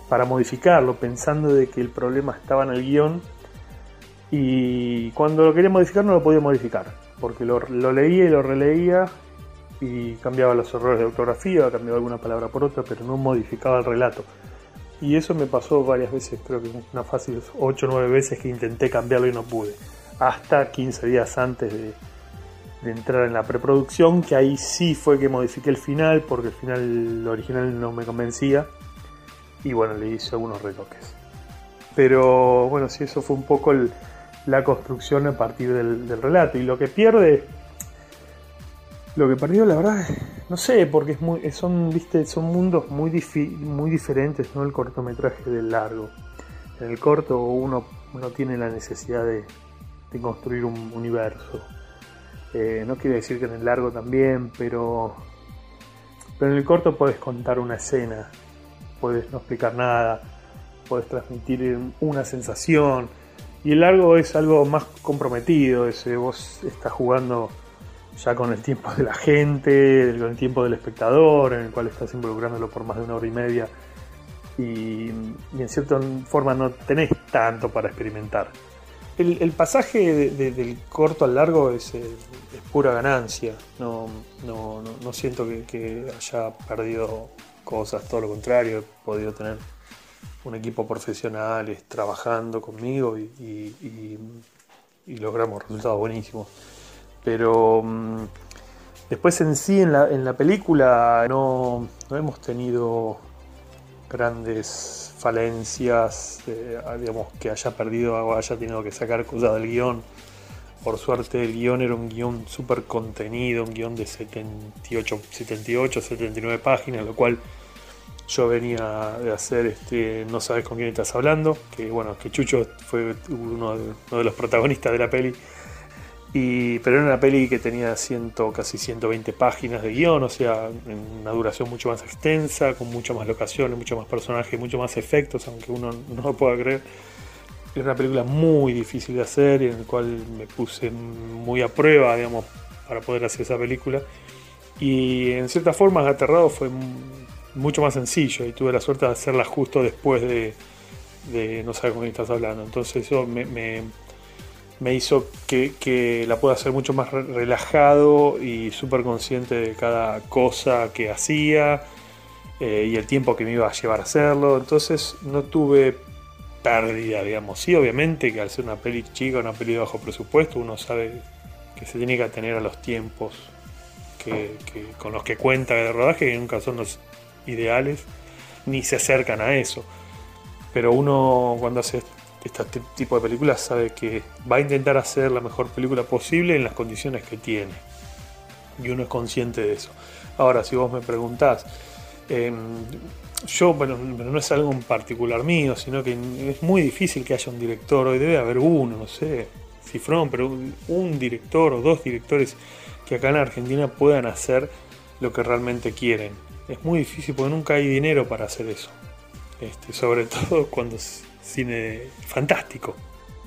para modificarlo, pensando de que el problema estaba en el guion y cuando lo quería modificar no lo podía modificar, porque lo, lo leía y lo releía y cambiaba los errores de ortografía, cambiaba alguna palabra por otra, pero no modificaba el relato. Y eso me pasó varias veces, creo que una fácil 8 o 9 veces que intenté cambiarlo y no pude. Hasta 15 días antes de, entrar en la preproducción, que ahí sí fue que modifiqué el final, porque el final original no me convencía. Y bueno, le hice algunos retoques. Pero bueno, sí, eso fue un poco el- la construcción a partir del, del relato. Y lo que pierde, lo que perdió, la verdad, no sé, porque es muy, son, viste, son mundos muy, muy diferentes, ¿no? El cortometraje del largo. En el corto uno, uno tiene la necesidad de, construir un universo. Eh, no quiere decir que en el largo también, pero, pero en el corto puedes contar una escena, puedes no explicar nada, puedes transmitir una sensación. Y el largo es algo más comprometido, ese vos estás jugando ya con el tiempo de la gente, con el tiempo del espectador, en el cual estás involucrándolo por más de una hora y media, y, en cierta forma no tenés tanto para experimentar. El, pasaje de- de- del corto al largo es, eh, pura ganancia, no, siento que, haya perdido cosas, todo lo contrario, he podido tener un equipo profesionales trabajando conmigo y logramos resultados buenísimos. Pero mm, después en sí, en la, en la película, no, no hemos tenido grandes falencias, eh, digamos, que haya perdido o haya tenido que sacar cosas del guion. Por suerte el guion era un guion súper contenido, un guion de 78, 78, 79 páginas, lo cual yo venía de hacer este No sabes con quién estás hablando, que bueno, que Chucho fue uno de los protagonistas de la peli. Pero era una peli que tenía casi 120 páginas de guion, o sea, una duración mucho más extensa, con mucho más locaciones, mucho más personajes, mucho más efectos, aunque uno no lo pueda creer. Era una película muy difícil de hacer y en la cual me puse muy a prueba, digamos, para poder hacer esa película. Y en cierta forma, Aterrado fue mucho más sencillo y tuve la suerte de hacerla justo después de, No sabes con quién estás hablando. Entonces eso me- me hizo que, que la pueda hacer mucho más re- relajado y súper consciente de cada cosa que hacía eh, y el tiempo que me iba a llevar a hacerlo. Entonces no tuve pérdida, digamos. Sí, obviamente que al ser una peli chica, una peli de bajo presupuesto, uno sabe que se tiene que atener a los tiempos que, que- con los que cuenta de rodaje, que nunca son los ideales, ni se acercan a eso. Pero uno cuando hace este tipo de películas sabe que va a intentar hacer la mejor película posible en las condiciones que tiene. Y uno es consciente de eso. Ahora, si vos me preguntás, em, yo, bueno, no es algo en particular mío, sino que es muy difícil que haya un director, hoy debe haber uno, no sé, cifrón, pero un, un director o dos directores que acá en Argentina puedan hacer lo que realmente quieren. Es muy difícil porque nunca hay dinero para hacer eso. Este, sobre todo cuando cine fantástico.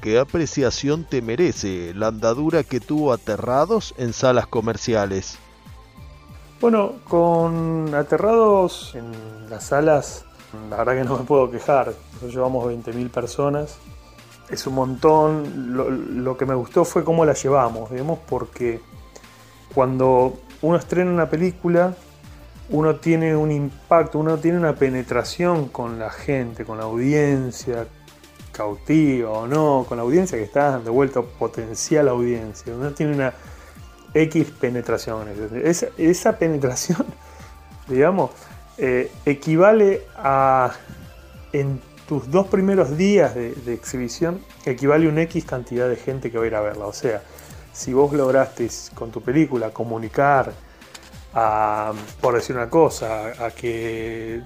¿Qué apreciación te merece la andadura que tuvo Aterrados en salas comerciales? Bueno, con Aterrados en las salas, la verdad que no me puedo quejar. Nosotros llevamos 20.000 personas. Es un montón. Lo, lo que me gustó fue cómo la llevamos, digamos, porque cuando uno estrena una película, uno tiene un impacto, uno tiene una penetración con la gente, con la audiencia, cautiva o no, con la audiencia que está de vuelta, potencial audiencia. Uno tiene una X penetraciones. Esa, penetración, digamos, eh, equivale a, en tus dos primeros días de, de exhibición, equivale a una X cantidad de gente que va a ir a verla. O sea, si vos lograste con tu película comunicar a, por decir una cosa, a que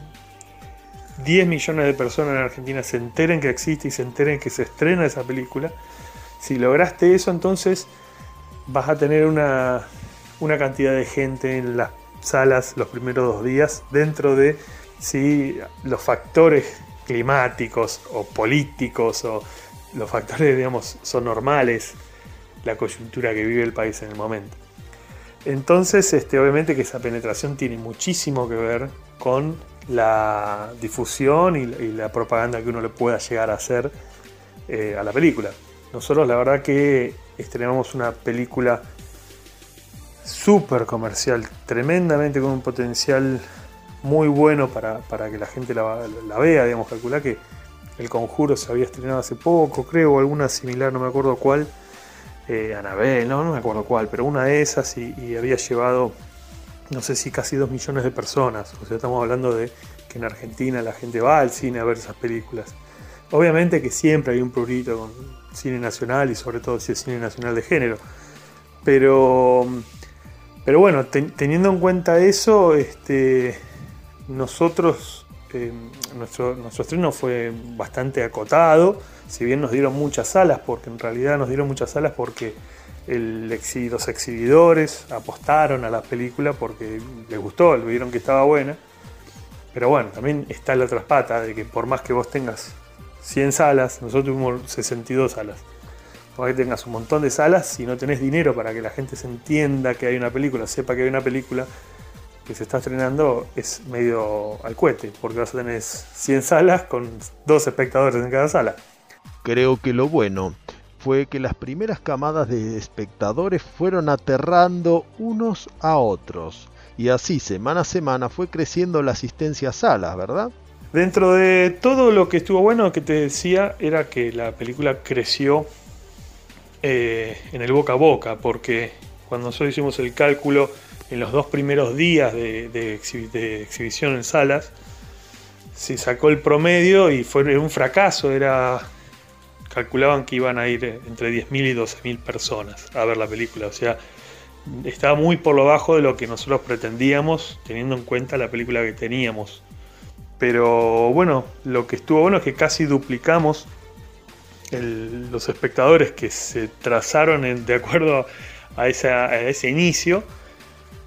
10 millones de personas en Argentina se enteren que existe y se enteren que se estrena esa película, si lograste eso, entonces vas a tener una, una cantidad de gente en las salas los primeros dos días dentro de si los factores climáticos o políticos o los factores, digamos, son normales, la coyuntura que vive el país en el momento. Entonces, este, obviamente que esa penetración tiene muchísimo que ver con la difusión y, la propaganda que uno le pueda llegar a hacer eh, a la película. Nosotros la verdad que estrenamos una película súper comercial, tremendamente con un potencial muy bueno para, para que la gente la, la vea, digamos, calcular que El Conjuro se había estrenado hace poco, creo, o alguna similar, no me acuerdo cuál, eh, Anabel, no, me acuerdo cuál, pero una de esas y, había llevado, no sé si casi dos millones de personas, o sea, estamos hablando de que en Argentina la gente va al cine a ver esas películas. Obviamente que siempre hay un prurito con cine nacional y sobre todo si es cine nacional de género. Pero, pero bueno, ten- teniendo en cuenta eso, este, nosotros, eh, nuestro, nuestro estreno fue bastante acotado, si bien nos dieron muchas salas, porque en realidad nos dieron muchas salas porque los exhibidores apostaron a la película porque les gustó, le vieron que estaba buena. Pero bueno, también está la otra pata de que por más que vos tengas 100 salas, nosotros tuvimos 62 salas. por ahí tengas un montón de salas, si no tenés dinero para que la gente se entienda que hay una película, sepa que hay una película que se está estrenando, es medio al cohete, porque vas a tener 100 salas con dos espectadores en cada sala. Creo que lo bueno fue que las primeras camadas de espectadores fueron aterrando unos a otros. Y así semana a semana fue creciendo la asistencia a salas, ¿verdad? Dentro de todo lo que estuvo bueno que te decía era que la película creció eh, en el boca a boca, porque cuando nosotros hicimos el cálculo en los dos primeros días de, de exhi- de exhibición en salas, se sacó el promedio y fue un fracaso, era calculaban que iban a ir entre 10.000 y 12.000 personas a ver la película, o sea, estaba muy por lo bajo de lo que nosotros pretendíamos, teniendo en cuenta la película que teníamos. Pero bueno, lo que estuvo bueno es que casi duplicamos los espectadores que se trazaron de acuerdo a ese inicio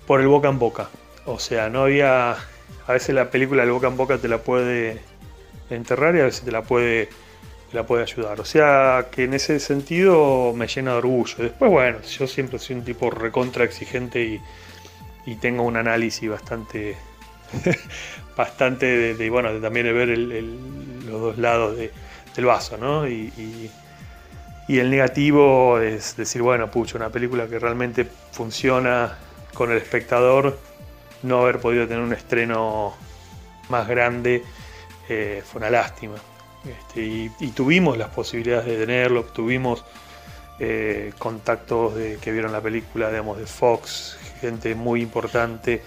por el boca en boca. O sea, no había. A veces la película del boca en boca te la puede enterrar y a veces te la puede, te la puede ayudar. O sea, que en ese sentido me llena de orgullo. Después, bueno, yo siempre soy un tipo recontra exigente y, y tengo un análisis bastante bastante de, de, bueno de también de ver los dos lados de- del vaso no y, y- y el negativo es decir bueno pucha una película que realmente funciona con el espectador no haber podido tener un estreno más grande eh, fue una lástima Este, y, tuvimos las posibilidades de tenerlo tuvimos eh, contactos que vieron la película digamos de Fox gente muy importante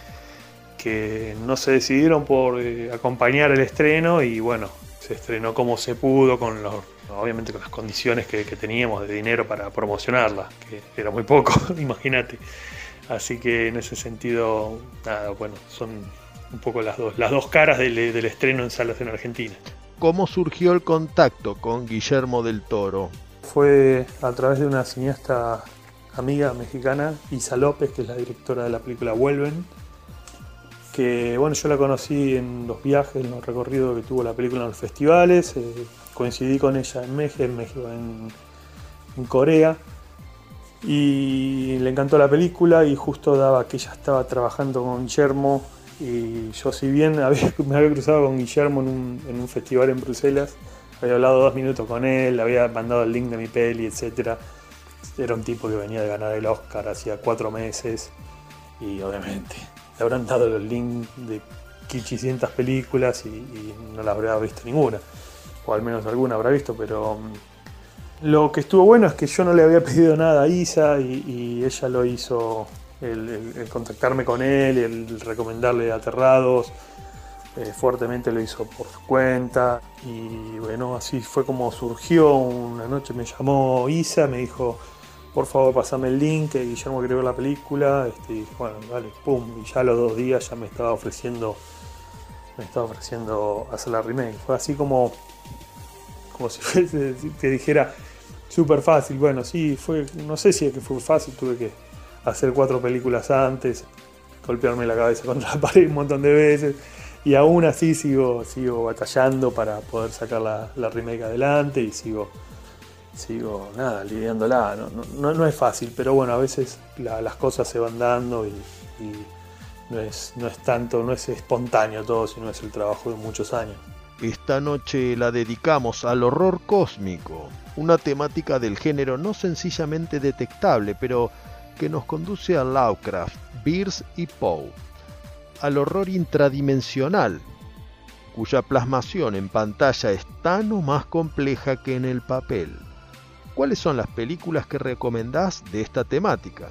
que no se decidieron por eh, acompañar el estreno y bueno, se estrenó como se pudo, con los, obviamente con las condiciones que teníamos de dinero para promocionarla, que era muy poco, imagínate. Así que en ese sentido, nada, bueno, son un poco las dos, las dos caras del, del estreno en salas en Argentina. ¿Cómo surgió el contacto con Guillermo del Toro? Fue a través de una cineasta amiga mexicana, Isa López, que es la directora de la película Vuelven, que bueno, yo la conocí en los viajes, en los recorridos que tuvo la película en los festivales, eh, coincidí con ella en México, en, México, en, en Corea, y le encantó la película y justo daba que ella estaba trabajando con Guillermo. Y yo si bien me había cruzado con Guillermo en un, festival en Bruselas, había hablado dos minutos con él, le había mandado el link de mi peli, etc. Era un tipo que venía de ganar el Oscar hacía cuatro meses. Y obviamente le habrán dado los links de 500 películas y, no la habrá visto ninguna, o al menos alguna habrá visto, pero mm, lo que estuvo bueno es que yo no le había pedido nada a Isa y, ella lo hizo, el, contactarme con él, el recomendarle Aterrados, eh, fuertemente lo hizo por su cuenta y bueno, así fue como surgió. Una noche me llamó Isa, me dijo, por favor pasame el link, que Guillermo quiere ver la película. Este, y bueno, dale, pum, y ya a los dos días ya me estaba ofreciendo, me estaba ofreciendo hacer la remake. Fue así como, como si te dijera, súper fácil. Bueno, sí, fue, no sé si es que fue fácil, tuve que hacer cuatro películas antes, golpearme la cabeza contra la pared un montón de veces. Y aún así sigo, sigo batallando para poder sacar la, la remake adelante y sigo, sigo nada, lidiándola. No, no, no- es fácil, pero bueno, a veces la- las cosas se van dando y, y no, es, no es tanto, no es espontáneo todo, sino es el trabajo de muchos años. Esta noche la dedicamos al horror cósmico, una temática del género no sencillamente detectable, pero que nos conduce a Lovecraft, Beers y Poe, al horror intradimensional, cuya plasmación en pantalla es tan o más compleja que en el papel. ¿Cuáles son las películas que recomendás de esta temática?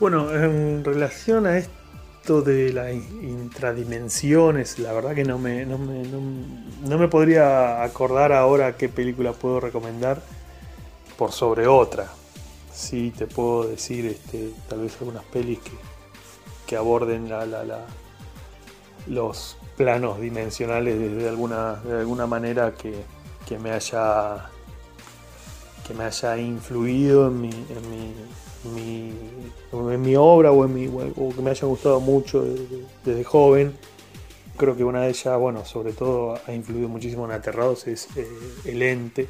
Bueno, en relación a esto de las intradimensiones, la verdad que no me, no me, no, no me podría acordar ahora qué película puedo recomendar por sobre otra. Sí, te puedo decir este, tal vez algunas pelis que, que aborden la, los planos dimensionales de, de alguna, de alguna manera que, que me haya que me haya influido en mi, en mi, en mi obra o, en mi, o que me haya gustado mucho desde, desde joven. Creo que una de ellas, bueno, sobre todo ha influido muchísimo en Aterrados, es eh, El Ente.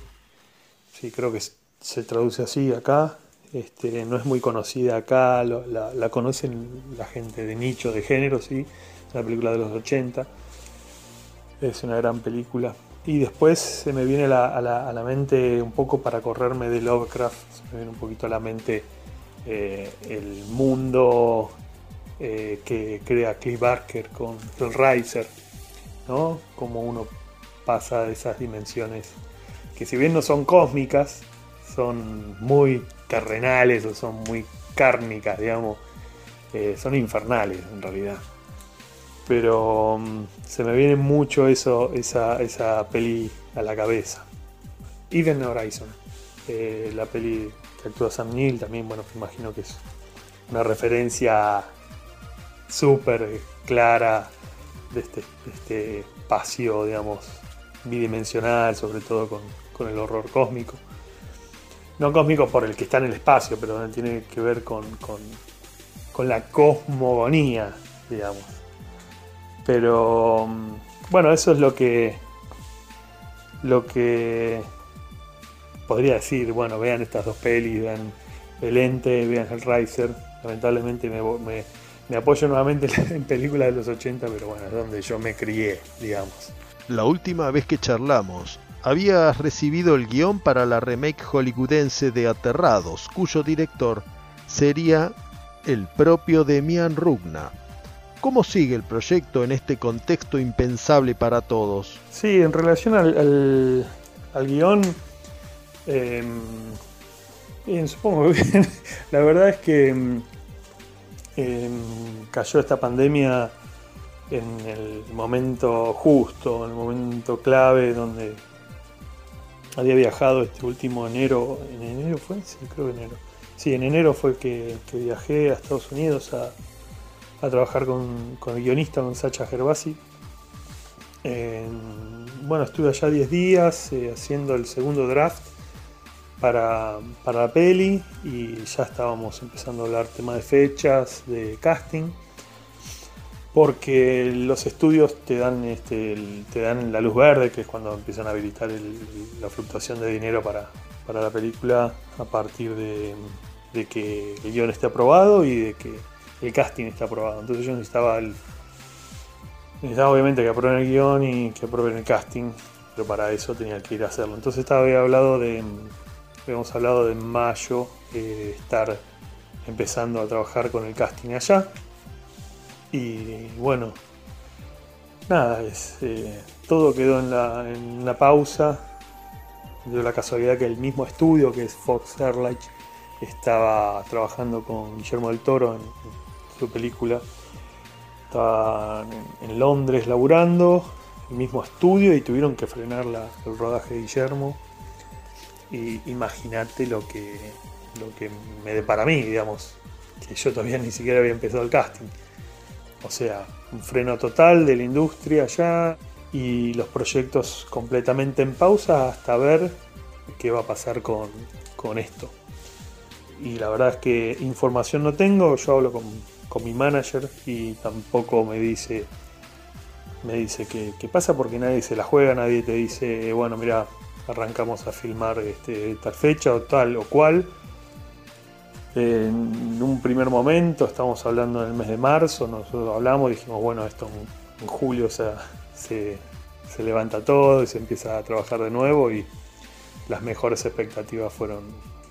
Sí, creo que se traduce así acá. Este, no es muy conocida acá, la, conocen la gente de nicho, de género, sí. Es una película de los 80. Es una gran película. Y después se me viene a la- a la mente, un poco para correrme de Lovecraft, se me viene un poquito a la mente eh, el mundo eh, que crea Cliff Barker con Hellraiser, ¿no? Como uno pasa de esas dimensiones que si bien no son cósmicas, son muy terrenales o son muy kármicas, digamos, eh, son infernales en realidad. Pero mm, se me viene mucho eso, esa, esa peli a la cabeza. Even Horizon, eh, la peli que actúa Sam Neill, también, bueno, me imagino que es una referencia súper clara de este, este espacio, digamos, bidimensional, sobre todo con el horror cósmico. No cósmico por el que está en el espacio, pero tiene que ver con, con, la cosmogonía, digamos. Pero mm, bueno, eso es lo que lo que podría decir. Bueno, vean estas dos pelis, vean El Ente, vean Hellraiser. Lamentablemente me, me, me apoyo nuevamente en películas de los 80, pero bueno, es donde yo me crié, digamos. La última vez que charlamos, habías recibido el guion para la remake hollywoodense de Aterrados, cuyo director sería el propio Demian Rugna. ¿Cómo sigue el proyecto en este contexto impensable para todos? Sí, en relación al, al, al guion, eh, bien, supongo que. La verdad es que mm, em, cayó esta pandemia en el momento justo, en el momento clave donde había viajado este último enero. ¿En enero fue? Creo que enero. Sí, en enero fue que, que viajé a Estados Unidos a, a trabajar con, con el guionista, con Sacha Gervasi. En- bueno, estuve allá 10 días eh, haciendo el segundo draft para, para la peli y ya estábamos empezando a hablar tema de fechas, de casting, porque los estudios te dan, este, te dan la luz verde, que es cuando empiezan a habilitar la fluctuación de dinero para, para la película a partir de, que el guion esté aprobado y de que el casting esté aprobado. Entonces yo necesitaba Necesitaba obviamente que aprueben el guion y que aprueben el casting, pero para eso tenía que ir a hacerlo. Entonces estaba, había hablado de, habíamos hablado de mayo, eh, estar empezando a trabajar con el casting allá. Y bueno, nada, es, eh, todo quedó en la, en la pausa. Dio la casualidad que el mismo estudio, que es Fox Airlight, estaba trabajando con Guillermo del Toro en, su película estaban en, en Londres laburando, el mismo estudio, y tuvieron que frenar la- el rodaje de Guillermo. Y imagínate lo que, lo que me depara a mí, digamos, que yo todavía ni siquiera había empezado el casting. O sea, un freno total de la industria allá y los proyectos completamente en pausa hasta ver qué va a pasar con, con esto. Y la verdad es que información no tengo, yo hablo con, con mi manager y tampoco me dice me dice que, pasa porque nadie se la juega, nadie te dice, bueno, mira, arrancamos a filmar este, tal fecha o tal o cual. En un primer momento, estamos hablando en el mes de marzo, nosotros hablamos y dijimos, bueno, esto en, julio se, se levanta todo y se empieza a trabajar de nuevo y las mejores expectativas fueron,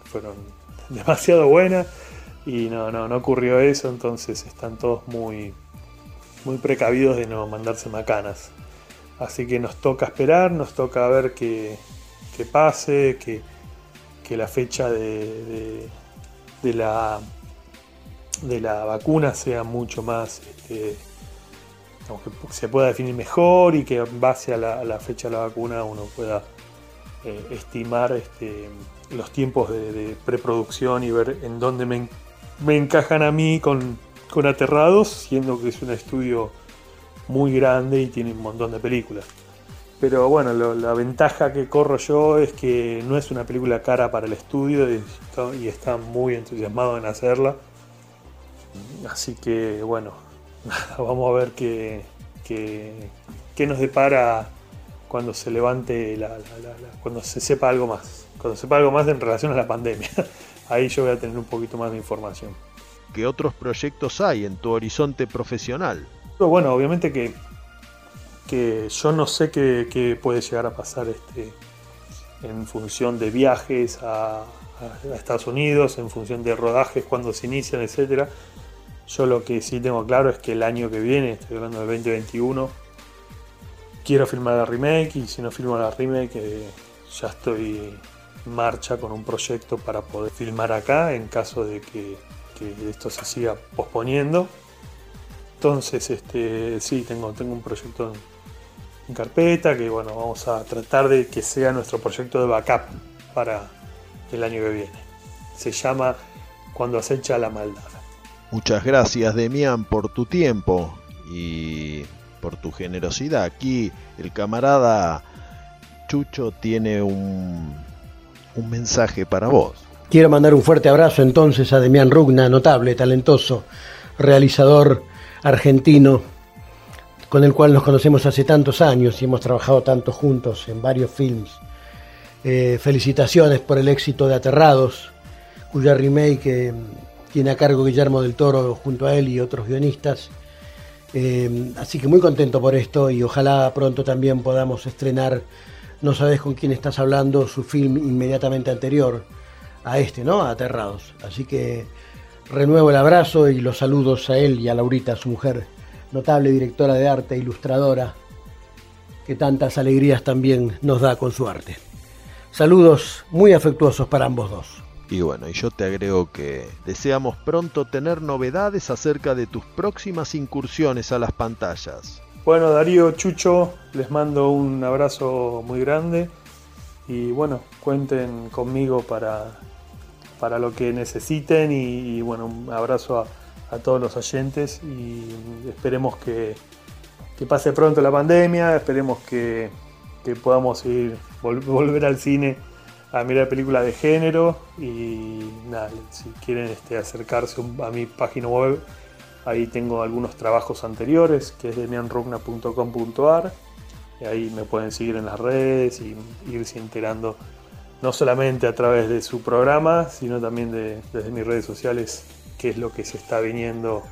fueron demasiado buenas y no, no, no ocurrió eso, entonces están todos muy, muy precavidos de no mandarse macanas. Así que nos toca esperar, nos toca ver que, que pase, que, que la fecha de- de la, de la vacuna sea mucho más, este, se pueda definir mejor y que en base a la, fecha de la vacuna uno pueda eh, estimar este, los tiempos de, de preproducción y ver en dónde me, me encajan a mí con, con Aterrados, siendo que es un estudio muy grande y tiene un montón de películas. Pero bueno, lo- la ventaja que corro yo es que no es una película cara para el estudio y está, y está muy entusiasmado en hacerla. Así que bueno, vamos a ver qué, qué- qué nos depara cuando se levante, la, la- la- la- cuando se sepa algo más. cuando sepa algo más en relación a la pandemia. Ahí yo voy a tener un poquito más de información. ¿Qué otros proyectos hay en tu horizonte profesional? Pero bueno, obviamente que, yo no sé qué, puede llegar a pasar este, en función de viajes a Estados Unidos, en función de rodajes, cuando se inician, etcétera. Yo lo que sí tengo claro es que el año que viene, estoy hablando del 2021, quiero filmar la remake y si no filmo la remake eh, ya estoy en marcha con un proyecto para poder filmar acá en caso de que, que esto se siga posponiendo. Entonces, este, sí, tengo, tengo un proyecto en, carpeta que bueno, vamos a tratar de que sea nuestro proyecto de backup para el año que viene. Se llama Cuando acecha la maldad. Muchas gracias, Demián, por tu tiempo y por tu generosidad. Aquí el camarada Chucho tiene un, un mensaje para vos. Quiero mandar un fuerte abrazo entonces a Demián Rugna, notable, talentoso, realizador argentino, con el cual nos conocemos hace tantos años y hemos trabajado tanto juntos en varios films. Eh, felicitaciones por el éxito de Aterrados, cuya remake eh, tiene a cargo Guillermo del Toro junto a él y otros guionistas. Eh, así que muy contento por esto y ojalá pronto también podamos estrenar No sabes con quién estás hablando, su film inmediatamente anterior a este, ¿no? Aterrados. Así que renuevo el abrazo y los saludos a él y a Laurita, su mujer, notable directora de arte, ilustradora, que tantas alegrías también nos da con su arte. Saludos muy afectuosos para ambos dos. Y bueno, y yo te agrego que deseamos pronto tener novedades acerca de tus próximas incursiones a las pantallas. Bueno, Darío, Chucho, les mando un abrazo muy grande y bueno, cuenten conmigo para, para lo que necesiten y, y, bueno, un abrazo a, a todos los oyentes y esperemos que, que pase pronto la pandemia, esperemos que, que podamos ir, vol- volver al cine a mirar películas de género y nada, si quieren este, acercarse a mi página web, ahí tengo algunos trabajos anteriores, que es demianrugna.com.ar, ahí me pueden seguir en las redes y irse enterando no solamente a través de su programa, sino también de- desde mis redes sociales, qué es lo que se está viniendo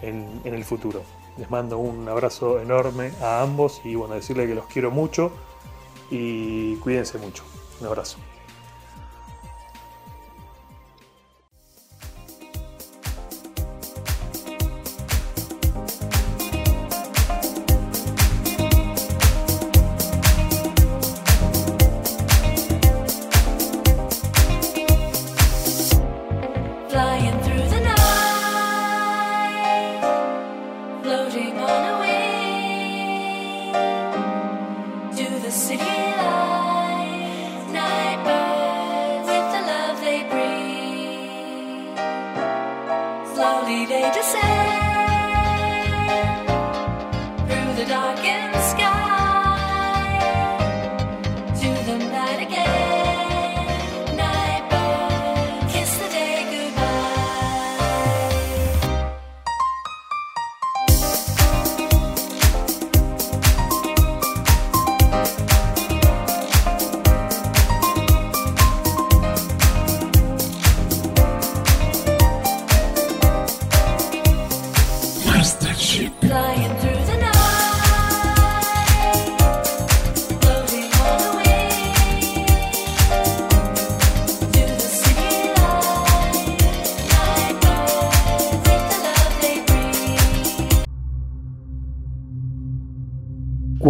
en, el futuro. Les mando un abrazo enorme a ambos y bueno, decirles que los quiero mucho y cuídense mucho. Un abrazo.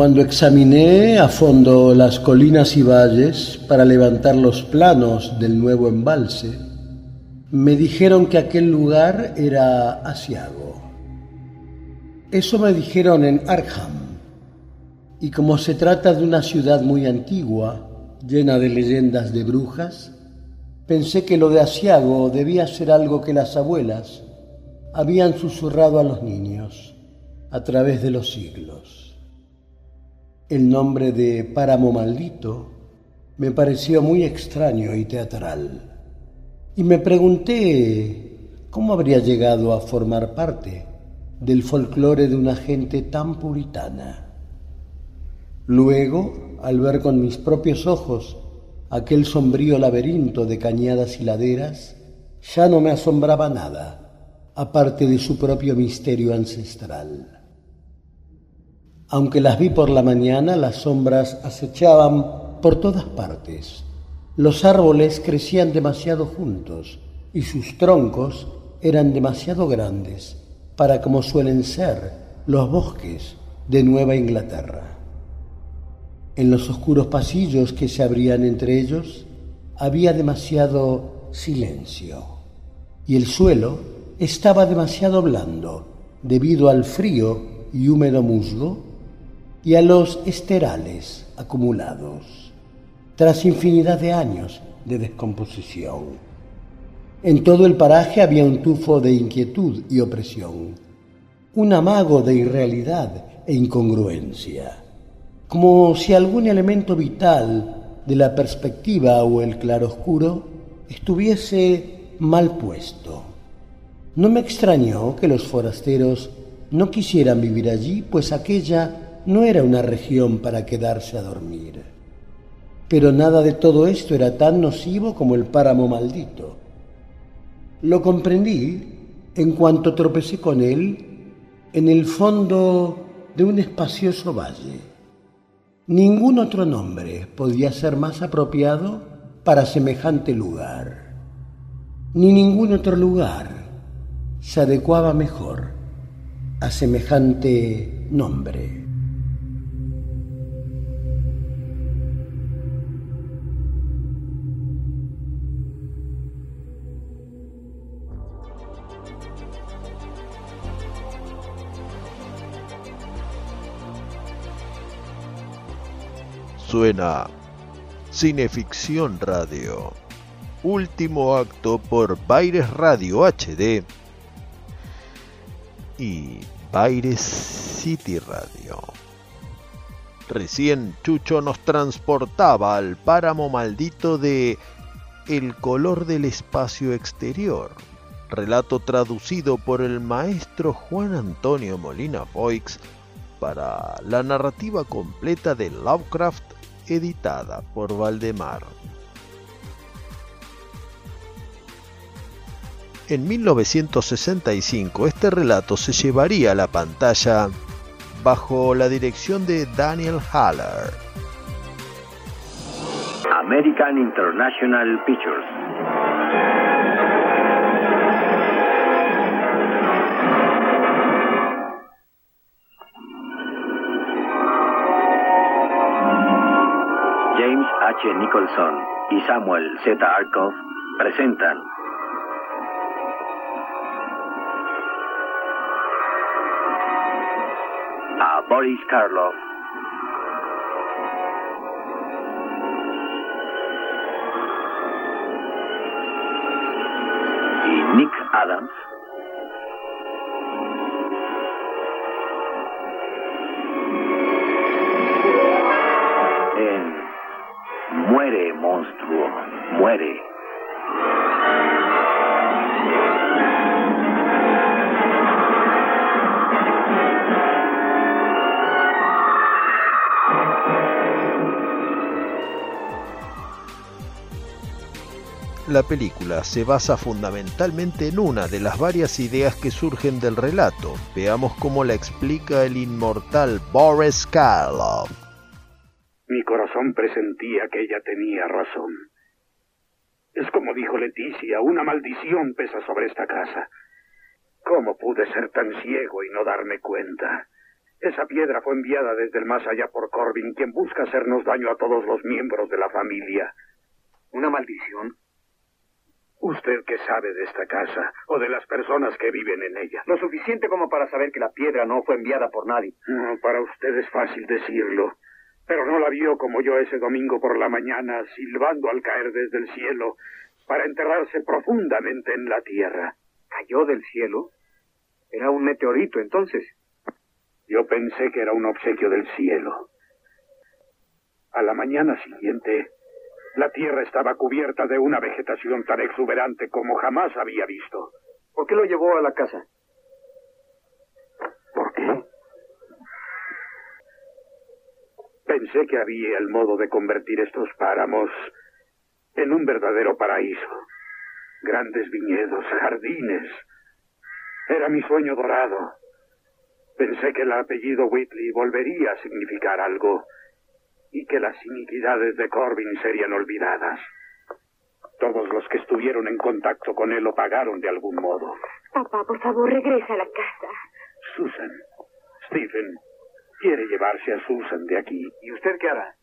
Cuando examiné a fondo las colinas y valles para levantar los planos del nuevo embalse, me dijeron que aquel lugar era Asiago. Eso me dijeron en Arkham. Y como se trata de una ciudad muy antigua, llena de leyendas de brujas, pensé que lo de Asiago debía ser algo que las abuelas habían susurrado a los niños a través de los siglos. El nombre de Páramo Maldito me pareció muy extraño y teatral. Y me pregunté cómo habría llegado a formar parte del folclore de una gente tan puritana. Luego, al ver con mis propios ojos aquel sombrío laberinto de cañadas y laderas, ya no me asombraba nada, aparte de su propio misterio ancestral. Aunque las vi por la mañana, las sombras acechaban por todas partes. Los árboles crecían demasiado juntos y sus troncos eran demasiado grandes para como suelen ser los bosques de Nueva Inglaterra. En los oscuros pasillos que se abrían entre ellos había demasiado silencio y el suelo estaba demasiado blando debido al frío y húmedo musgo y a los esterales acumulados tras infinidad de años de descomposición. En todo el paraje había un tufo de inquietud y opresión, un amago de irrealidad e incongruencia, como si algún elemento vital de la perspectiva o el claroscuro estuviese mal puesto. No me extrañó que los forasteros no quisieran vivir allí, pues aquella no era una región para quedarse a dormir. Pero nada de todo esto era tan nocivo como el páramo maldito. Lo comprendí en cuanto tropecé con él en el fondo de un espacioso valle. Ningún otro nombre podía ser más apropiado para semejante lugar, ni ningún otro lugar se adecuaba mejor a semejante nombre. Suena Cineficción Radio. Último acto por Baires Radio HD y Baires City Radio. Recién Chucho nos transportaba al páramo maldito de El color del espacio exterior, relato traducido por el maestro Juan Antonio Molina Foix para la narrativa completa de Lovecraft editada por Valdemar. En 1965 este relato se llevaría a la pantalla bajo la dirección de Daniel Haller. American International Pictures. H. Nicholson y Samuel Z. Arkoff presentan a Boris Karloff y Nick Adams muere. La película se basa fundamentalmente en una de las varias ideas que surgen del relato. Veamos cómo la explica el inmortal Boris Karloff. Mi corazón presentía que ella tenía razón. Es como dijo Leticia, una maldición pesa sobre esta casa. ¿Cómo pude ser tan ciego y no darme cuenta? Esa piedra fue enviada desde el más allá por Corbin, quien busca hacernos daño a todos los miembros de la familia. ¿Una maldición? Usted que sabe de esta casa o de las personas que viven en ella. Lo suficiente como para saber que la piedra no fue enviada por nadie. No, para usted es fácil decirlo. Pero no la vio como yo ese domingo por la mañana, silbando al caer desde el cielo, para enterrarse profundamente en la tierra. ¿Cayó del cielo? Era un meteorito entonces. Yo pensé que era un obsequio del cielo. A la mañana siguiente, la tierra estaba cubierta de una vegetación tan exuberante como jamás había visto. ¿Por qué lo llevó a la casa? ¿Por qué? Pensé que había el modo de convertir estos páramos en un verdadero paraíso. Grandes viñedos, jardines. Era mi sueño dorado. Pensé que el apellido Whitley volvería a significar algo y que las iniquidades de Corbin serían olvidadas. Todos los que estuvieron en contacto con él lo pagaron de algún modo. Papá, por favor, regresa a la casa. Susan, Stephen, quiere llevarse a Susan de aquí. ¿Y usted qué hará?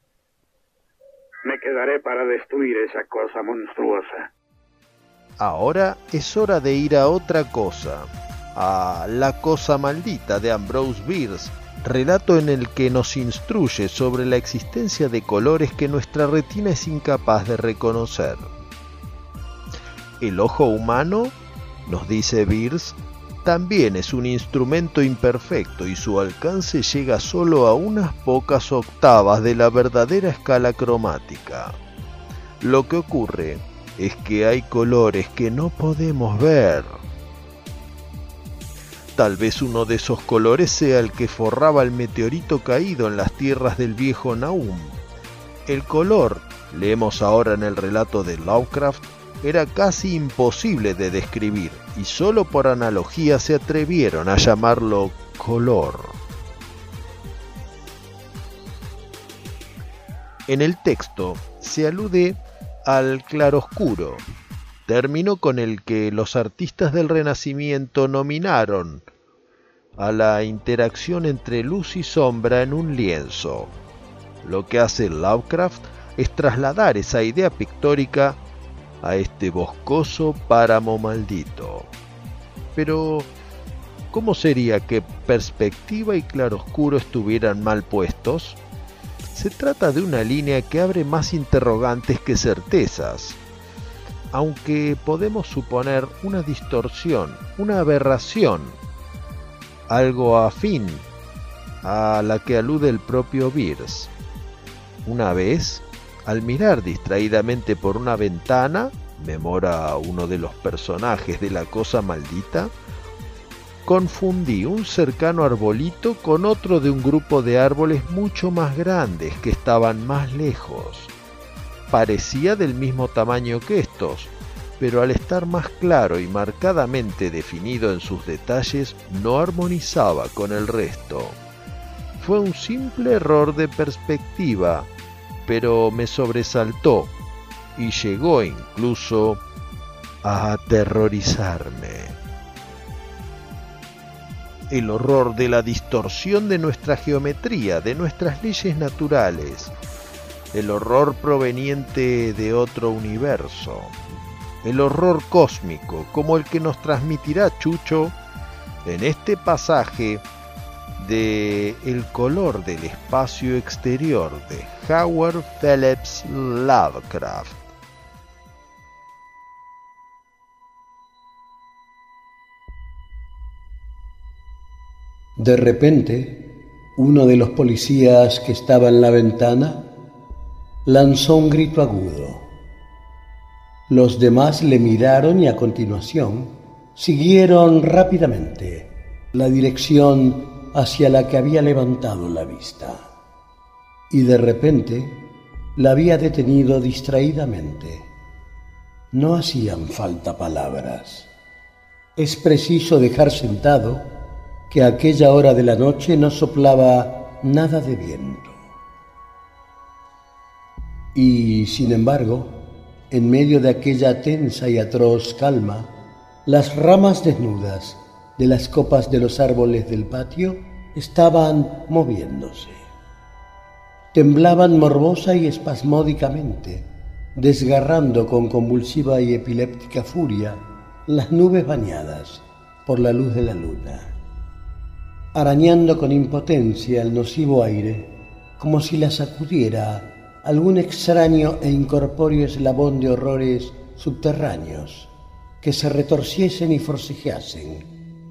Me quedaré para destruir esa cosa monstruosa. Ahora es hora de ir a otra cosa, a La cosa maldita de Ambrose Bierce, relato en el que nos instruye sobre la existencia de colores que nuestra retina es incapaz de reconocer. El ojo humano, nos dice Bierce, también es un instrumento imperfecto y su alcance llega solo a unas pocas octavas de la verdadera escala cromática. Lo que ocurre es que hay colores que no podemos ver. Tal vez uno de esos colores sea el que forraba el meteorito caído en las tierras del viejo Naum. El color, leemos ahora en el relato de Lovecraft, era casi imposible de describir y solo por analogía se atrevieron a llamarlo color. En el texto se alude al claroscuro, término con el que los artistas del Renacimiento nominaron a la interacción entre luz y sombra en un lienzo. Lo que hace Lovecraft es trasladar esa idea pictórica a este boscoso páramo maldito. Pero, ¿cómo sería que perspectiva y claroscuro estuvieran mal puestos? Se trata de una línea que abre más interrogantes que certezas, aunque podemos suponer una distorsión, una aberración, algo afín a la que alude el propio Bierce. Una vez, al mirar distraídamente por una ventana, memora uno de los personajes de la cosa maldita, confundí un cercano arbolito con otro de un grupo de árboles mucho más grandes que estaban más lejos. Parecía del mismo tamaño que estos, pero al estar más claro y marcadamente definido en sus detalles no armonizaba con el resto. Fue un simple error de perspectiva, pero me sobresaltó y llegó incluso a aterrorizarme. El horror de la distorsión de nuestra geometría, de nuestras leyes naturales, el horror proveniente de otro universo, el horror cósmico, como el que nos transmitirá Chucho en este pasaje de El color del espacio exterior de Howard Phillips Lovecraft. De repente, uno de los policías que estaba en la ventana lanzó un grito agudo. Los demás le miraron y a continuación siguieron rápidamente la dirección hacia la que había levantado la vista. Y de repente la había detenido distraídamente. No hacían falta palabras. Es preciso dejar sentado que a aquella hora de la noche no soplaba nada de viento. Y, sin embargo, en medio de aquella tensa y atroz calma, las ramas desnudas de las copas de los árboles del patio estaban moviéndose. Temblaban morbosa y espasmódicamente, desgarrando con convulsiva y epiléptica furia las nubes bañadas por la luz de la luna arañando con impotencia el nocivo aire, como si la sacudiera algún extraño e incorpóreo eslabón de horrores subterráneos que se retorciesen y forcejeasen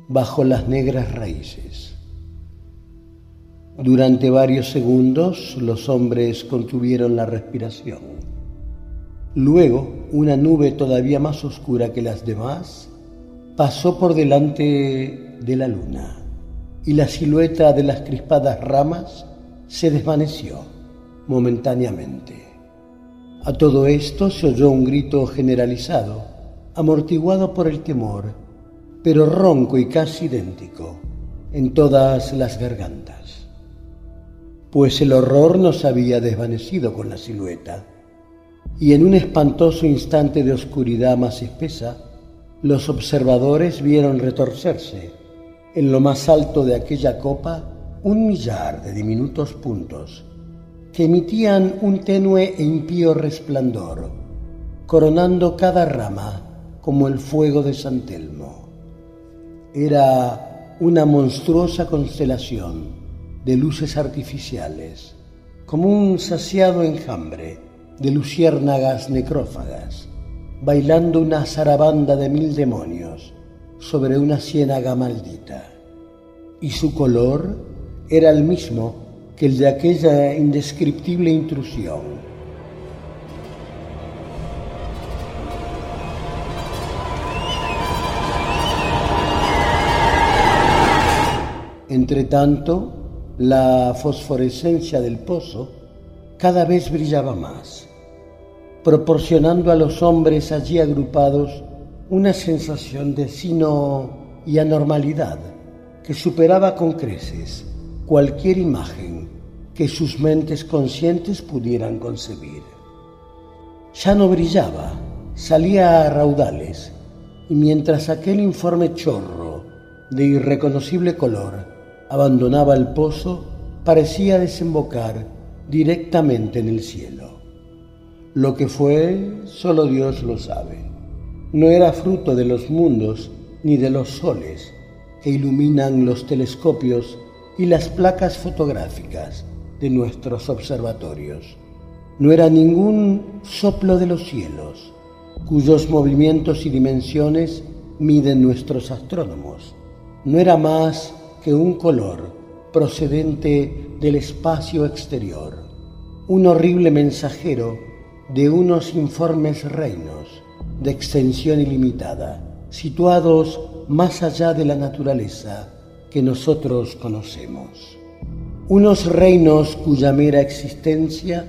bajo las negras raíces. Durante varios segundos los hombres contuvieron la respiración. Luego, una nube todavía más oscura que las demás pasó por delante de la luna y la silueta de las crispadas ramas se desvaneció momentáneamente. A todo esto se oyó un grito generalizado, amortiguado por el temor, pero ronco y casi idéntico en todas las gargantas. Pues el horror nos había desvanecido con la silueta, y en un espantoso instante de oscuridad más espesa, los observadores vieron retorcerse en lo más alto de aquella copa un millar de diminutos puntos que emitían un tenue e impío resplandor, coronando cada rama como el fuego de San Telmo. Era una monstruosa constelación de luces artificiales, como un saciado enjambre de luciérnagas necrófagas, bailando una zarabanda de mil demonios sobre una ciénaga maldita. Y su color era el mismo que el de aquella indescriptible intrusión. Entretanto, la fosforescencia del pozo cada vez brillaba más, proporcionando a los hombres allí agrupados una sensación de sino y anormalidad que superaba con creces cualquier imagen que sus mentes conscientes pudieran concebir. Ya no brillaba, salía a raudales, y mientras aquel informe chorro de irreconocible color abandonaba el pozo, parecía desembocar directamente en el cielo. Lo que fue, solo Dios lo sabe. No era fruto de los mundos ni de los soles que iluminan los telescopios y las placas fotográficas de nuestros observatorios. No era ningún soplo de los cielos, cuyos movimientos y dimensiones miden nuestros astrónomos. No era más que un color procedente del espacio exterior, un horrible mensajero de unos informes reinos de extensión ilimitada, situados más allá de la naturaleza que nosotros conocemos. Unos reinos cuya mera existencia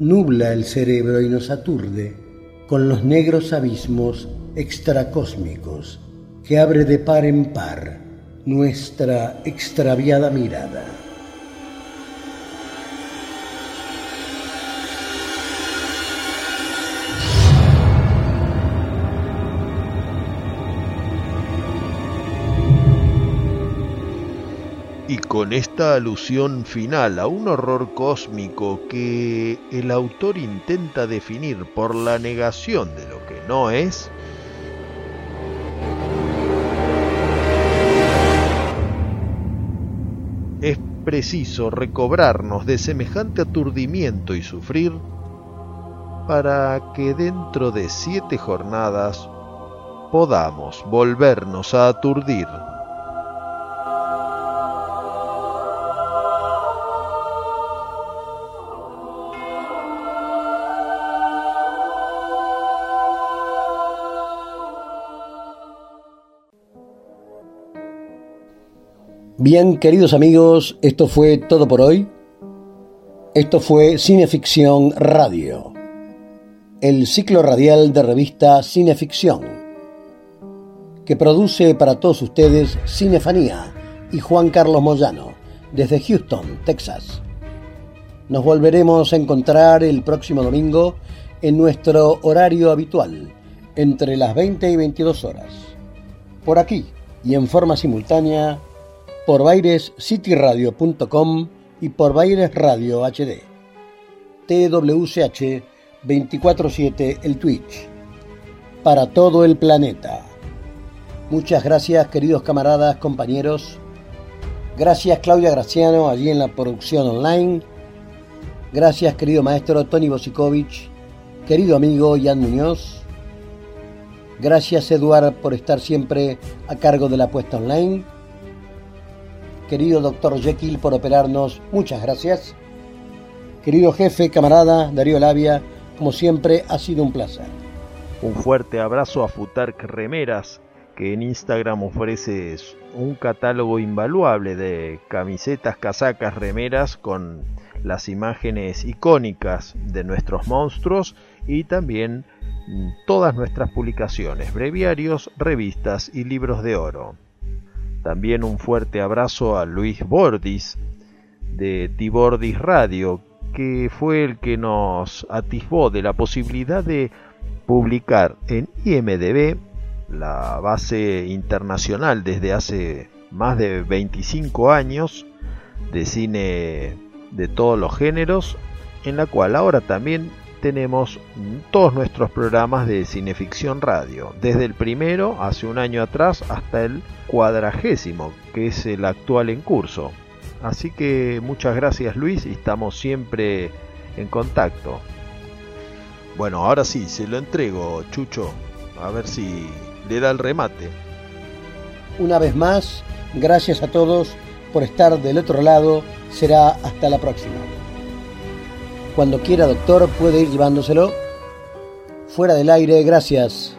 nubla el cerebro y nos aturde con los negros abismos extracósmicos que abre de par en par nuestra extraviada mirada. Y con esta alusión final a un horror cósmico que el autor intenta definir por la negación de lo que no es, es preciso recobrarnos de semejante aturdimiento y sufrir para que dentro de siete jornadas podamos volvernos a aturdir. Bien, queridos amigos, esto fue todo por hoy. Esto fue Cineficción Radio, el ciclo radial de revista Cineficción, que produce para todos ustedes Cinefanía y Juan Carlos Moyano, desde Houston, Texas. Nos volveremos a encontrar el próximo domingo en nuestro horario habitual, entre las 20 y 22 horas. Por aquí y en forma simultánea por bairescityradio.com y por Baires Radio HD. TWCH 24-7 el Twitch. Para todo el planeta. Muchas gracias queridos camaradas, compañeros. Gracias Claudia Graciano allí en la producción online. Gracias querido maestro Tony Bosikovich. Querido amigo Jan Muñoz. Gracias Eduard por estar siempre a cargo de la puesta online querido doctor Jekyll, por operarnos. Muchas gracias. Querido jefe, camarada Darío Labia, como siempre, ha sido un placer. Un fuerte abrazo a Futark Remeras, que en Instagram ofrece un catálogo invaluable de camisetas, casacas, remeras con las imágenes icónicas de nuestros monstruos y también mm, todas nuestras publicaciones, breviarios, revistas y libros de oro. También un fuerte abrazo a Luis Bordis de Tibordis Radio, que fue el que nos atisbó de la posibilidad de publicar en IMDB, la base internacional desde hace más de 25 años de cine de todos los géneros, en la cual ahora también tenemos todos nuestros programas de cineficción radio, desde el primero, hace un año atrás, hasta el cuadragésimo, que es el actual en curso. Así que muchas gracias Luis y estamos siempre en contacto. Bueno, ahora sí, se lo entrego, Chucho, a ver si le da el remate. Una vez más, gracias a todos por estar del otro lado. Será hasta la próxima. Cuando quiera, doctor, puede ir llevándoselo. Fuera del aire, gracias.